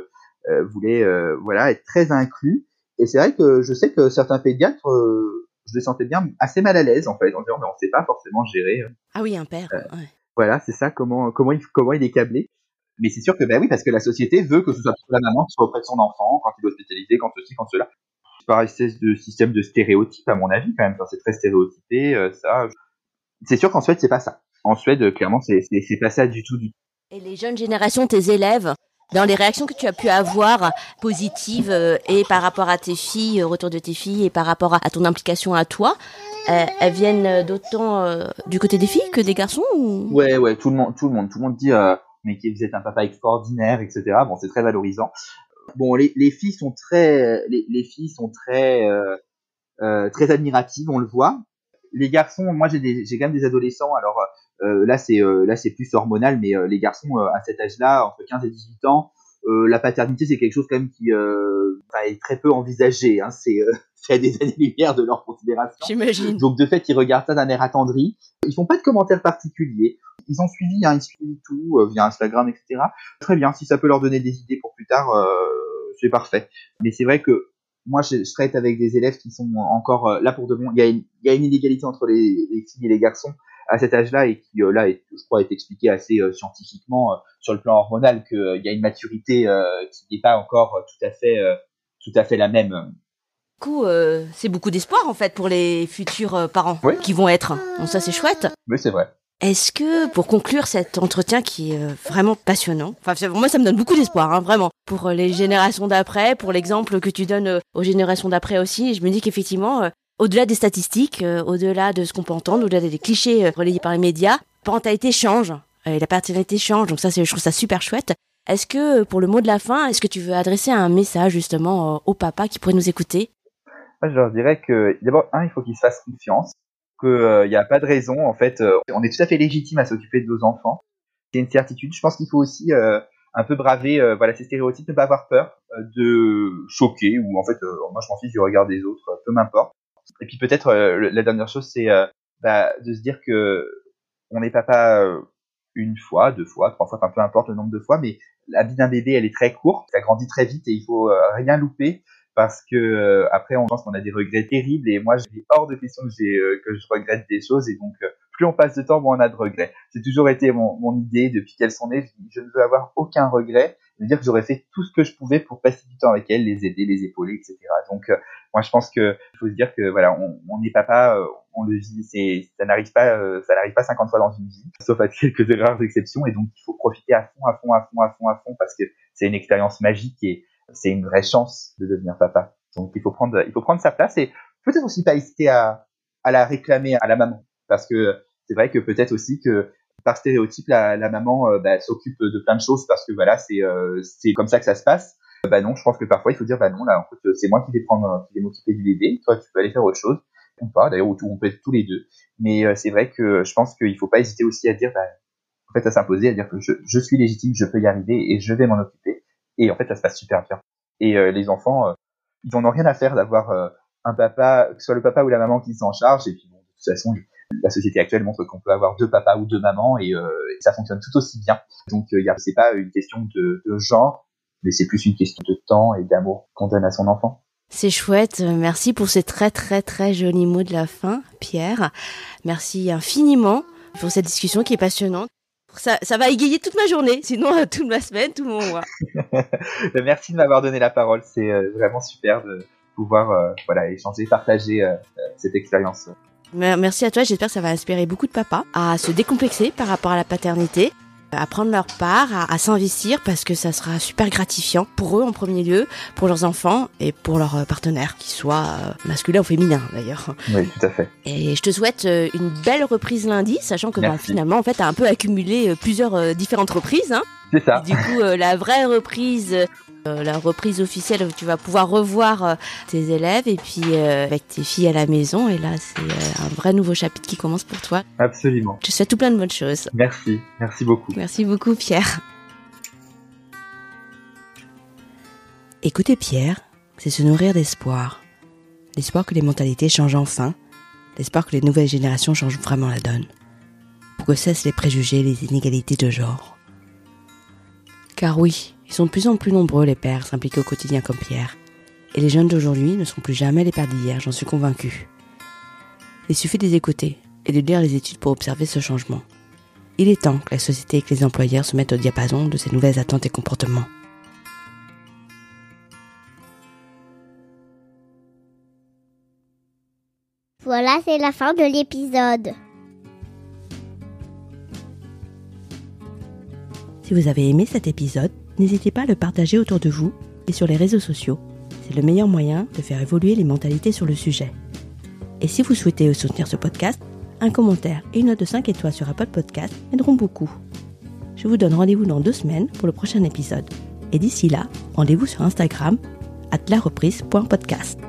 voulais voilà être très inclus. Et c'est vrai que je sais que certains pédiatres, je les sentais bien assez mal à l'aise en fait, en disant mais on sait pas forcément gérer. Ah oui, un père. Ouais. Voilà, c'est ça, comment, comment, il, comment il est câblé. Mais c'est sûr que, ben oui, parce que la société veut que ce soit la maman qui soit auprès de son enfant, quand il doit spécialiser, quand ceci, quand cela. C'est par espèce de système de stéréotype, à mon avis, quand même. C'est très stéréotypé, euh, ça. C'est sûr qu'en Suède, c'est pas ça. En Suède, clairement, c'est pas ça du tout, du tout. Et les jeunes générations, tes élèves, dans les réactions que tu as pu avoir positives euh, et par rapport à tes filles, au retour de tes filles et par rapport à, ton implication à toi, euh, elles viennent euh, d'autant euh, du côté des filles que des garçons ou... Ouais, ouais, tout le monde, tout le monde, tout le monde dit, euh, mais que vous êtes un papa extraordinaire, etc. Bon, c'est très valorisant. Bon, les, les filles sont très, les, les filles sont très, euh, euh, très admiratives, on le voit. Les garçons, moi j'ai quand même des adolescents. Alors euh, là c'est, euh, là c'est plus hormonal, mais euh, les garçons euh, à cet âge-là, entre 15 et 18 ans, euh, la paternité c'est quelque chose quand même qui euh, est très peu envisagé. Hein. C'est, euh, c'est à des années-lumière de leur considération. J'imagine. Donc de fait, ils regardent ça d'un air attendri. Ils font pas de commentaires particuliers. Ils ont suivi, hein, ils suivent tout euh, via Instagram, etc. Très bien, si ça peut leur donner des idées pour plus tard, euh, c'est parfait. Mais c'est vrai que moi, je, je traite avec des élèves qui sont encore euh, là pour de bon. Il y a une, il y a une inégalité entre les, les filles et les garçons à cet âge-là et qui euh, là, est, je crois, est expliqué assez euh, scientifiquement euh, sur le plan hormonal qu'il y a une maturité euh, qui n'est pas encore tout à fait, euh, tout à fait la même. Du coup, euh, c'est beaucoup d'espoir en fait pour les futurs parents Oui. qui vont être. Donc ça, c'est chouette. Mais c'est vrai. Est-ce que, pour conclure cet entretien qui est euh, vraiment passionnant, enfin moi ça me donne beaucoup d'espoir, hein, vraiment, pour euh, les générations d'après, pour l'exemple que tu donnes euh, aux générations d'après aussi, je me dis qu'effectivement, au-delà des statistiques, au-delà de ce qu'on peut entendre, au-delà des clichés relayés par les médias, parentalité change, et la paternité change, donc ça je trouve ça super chouette. Est-ce que, pour le mot de la fin, est-ce que tu veux adresser un message justement au papa qui pourrait nous écouter? Je leur dirais que d'abord, un, il faut qu'ils se fassent confiance, qu'il n'y a pas de raison. En fait, euh, on est tout à fait légitime à s'occuper de nos enfants. C'est une certitude. Je pense qu'il faut aussi euh, un peu braver euh, voilà ces stéréotypes, ne pas avoir peur euh, de choquer ou en fait, euh, moi je m'en fiche du regard des autres, euh, peu m'importe. Et puis peut-être euh, la dernière chose, c'est euh, bah, de se dire que on n'est papa euh, une fois, deux fois, trois fois, enfin peu importe le nombre de fois, mais la vie d'un bébé, elle est très courte, ça grandit très vite et il faut euh, rien louper parce que euh, après on pense qu'on a des regrets terribles et moi j'ai hors de question que j'ai euh, que je regrette des choses et donc euh, plus on passe de temps moins on a de regrets. C'est toujours été mon, mon idée depuis qu'elles sont nées. Je, ne veux avoir aucun regret. De dire que j'aurais fait tout ce que je pouvais pour passer du temps avec elles les aider les épauler etc donc euh, moi je pense que il faut se dire que voilà on, on est papa euh, on le vit c'est ça n'arrive pas euh, ça n'arrive pas 50 fois dans une vie sauf à quelques rares exceptions et donc il faut profiter à fond à fond à fond à fond à fond parce que c'est une expérience magique et c'est une vraie chance de devenir papa. Donc il faut prendre, il faut prendre sa place et peut-être aussi pas hésiter à, à la réclamer à la maman, parce que c'est vrai que peut-être aussi que par stéréotype la, la maman euh, bah, s'occupe de plein de choses parce que voilà c'est euh, c'est comme ça que ça se passe. Euh, Bah non, je pense que parfois il faut dire bah non là en fait c'est moi qui vais prendre, qui vais m'occuper du bébé, toi tu peux aller faire autre chose ou pas d'ailleurs on peut être tous les deux. Mais euh, c'est vrai que je pense qu'il faut pas hésiter aussi à dire bah, en fait à s'imposer à dire que je, je suis légitime, je peux y arriver et je vais m'en occuper. Et en fait, ça se passe super bien. Et euh, les enfants, euh, ils en ont rien à faire d'avoir euh, un papa, que ce soit le papa ou la maman qui s'en charge. Et puis bon, de toute façon, la société actuelle montre qu'on peut avoir deux papas ou deux mamans et, euh, et ça fonctionne tout aussi bien. Donc euh, c'est pas une question de, de genre, mais c'est plus une question de temps et d'amour qu'on donne à son enfant. C'est chouette. Merci pour ces très très très jolis mots de la fin, Pierre. Merci infiniment pour cette discussion qui est passionnante. Ça, ça va égayer toute ma journée, sinon euh, toute ma semaine, tout mon mois. Merci de m'avoir donné la parole. C'est euh, vraiment super de pouvoir euh, voilà échanger, partager cette expérience. Merci à toi. J'espère que ça va inspirer beaucoup de papas à se décomplexer par rapport à la paternité à prendre leur part, à, à s'investir parce que ça sera super gratifiant pour eux en premier lieu, pour leurs enfants et pour leurs euh, partenaires, qu'ils soient euh, masculins ou féminins d'ailleurs. Oui, tout à fait. Et je te souhaite euh, une belle reprise lundi, sachant que bah, finalement, en fait, t'as un peu accumulé plusieurs différentes reprises. Hein. C'est ça. Et du coup, la vraie reprise la reprise officielle où tu vas pouvoir revoir euh, tes élèves et puis euh, avec tes filles à la maison. Et là, c'est un vrai nouveau chapitre qui commence pour toi. Absolument. Je te souhaite tout plein de bonnes choses. Merci. Merci beaucoup. Merci beaucoup, Pierre. Écouter Pierre, c'est se nourrir d'espoir. L'espoir que les mentalités changent enfin. L'espoir que les nouvelles générations changent vraiment la donne. Pour que cessent les préjugés et les inégalités de genre. Car oui, ils sont de plus en plus nombreux les pères s'impliquer au quotidien comme Pierre. Et les jeunes d'aujourd'hui ne sont plus jamais les pères d'hier, j'en suis convaincu. Il suffit de les écouter et de lire les études pour observer ce changement. Il est temps que la société et que les employeurs se mettent au diapason de ces nouvelles attentes et comportements. Voilà, c'est la fin de l'épisode. Si vous avez aimé cet épisode, n'hésitez pas à le partager autour de vous et sur les réseaux sociaux. C'est le meilleur moyen de faire évoluer les mentalités sur le sujet. Et si vous souhaitez soutenir ce podcast, un commentaire et une note de 5 étoiles sur Apple Podcast m'aideront beaucoup. Je vous donne rendez-vous dans deux semaines pour le prochain épisode. Et d'ici là, rendez-vous sur Instagram, at la reprise.podcast.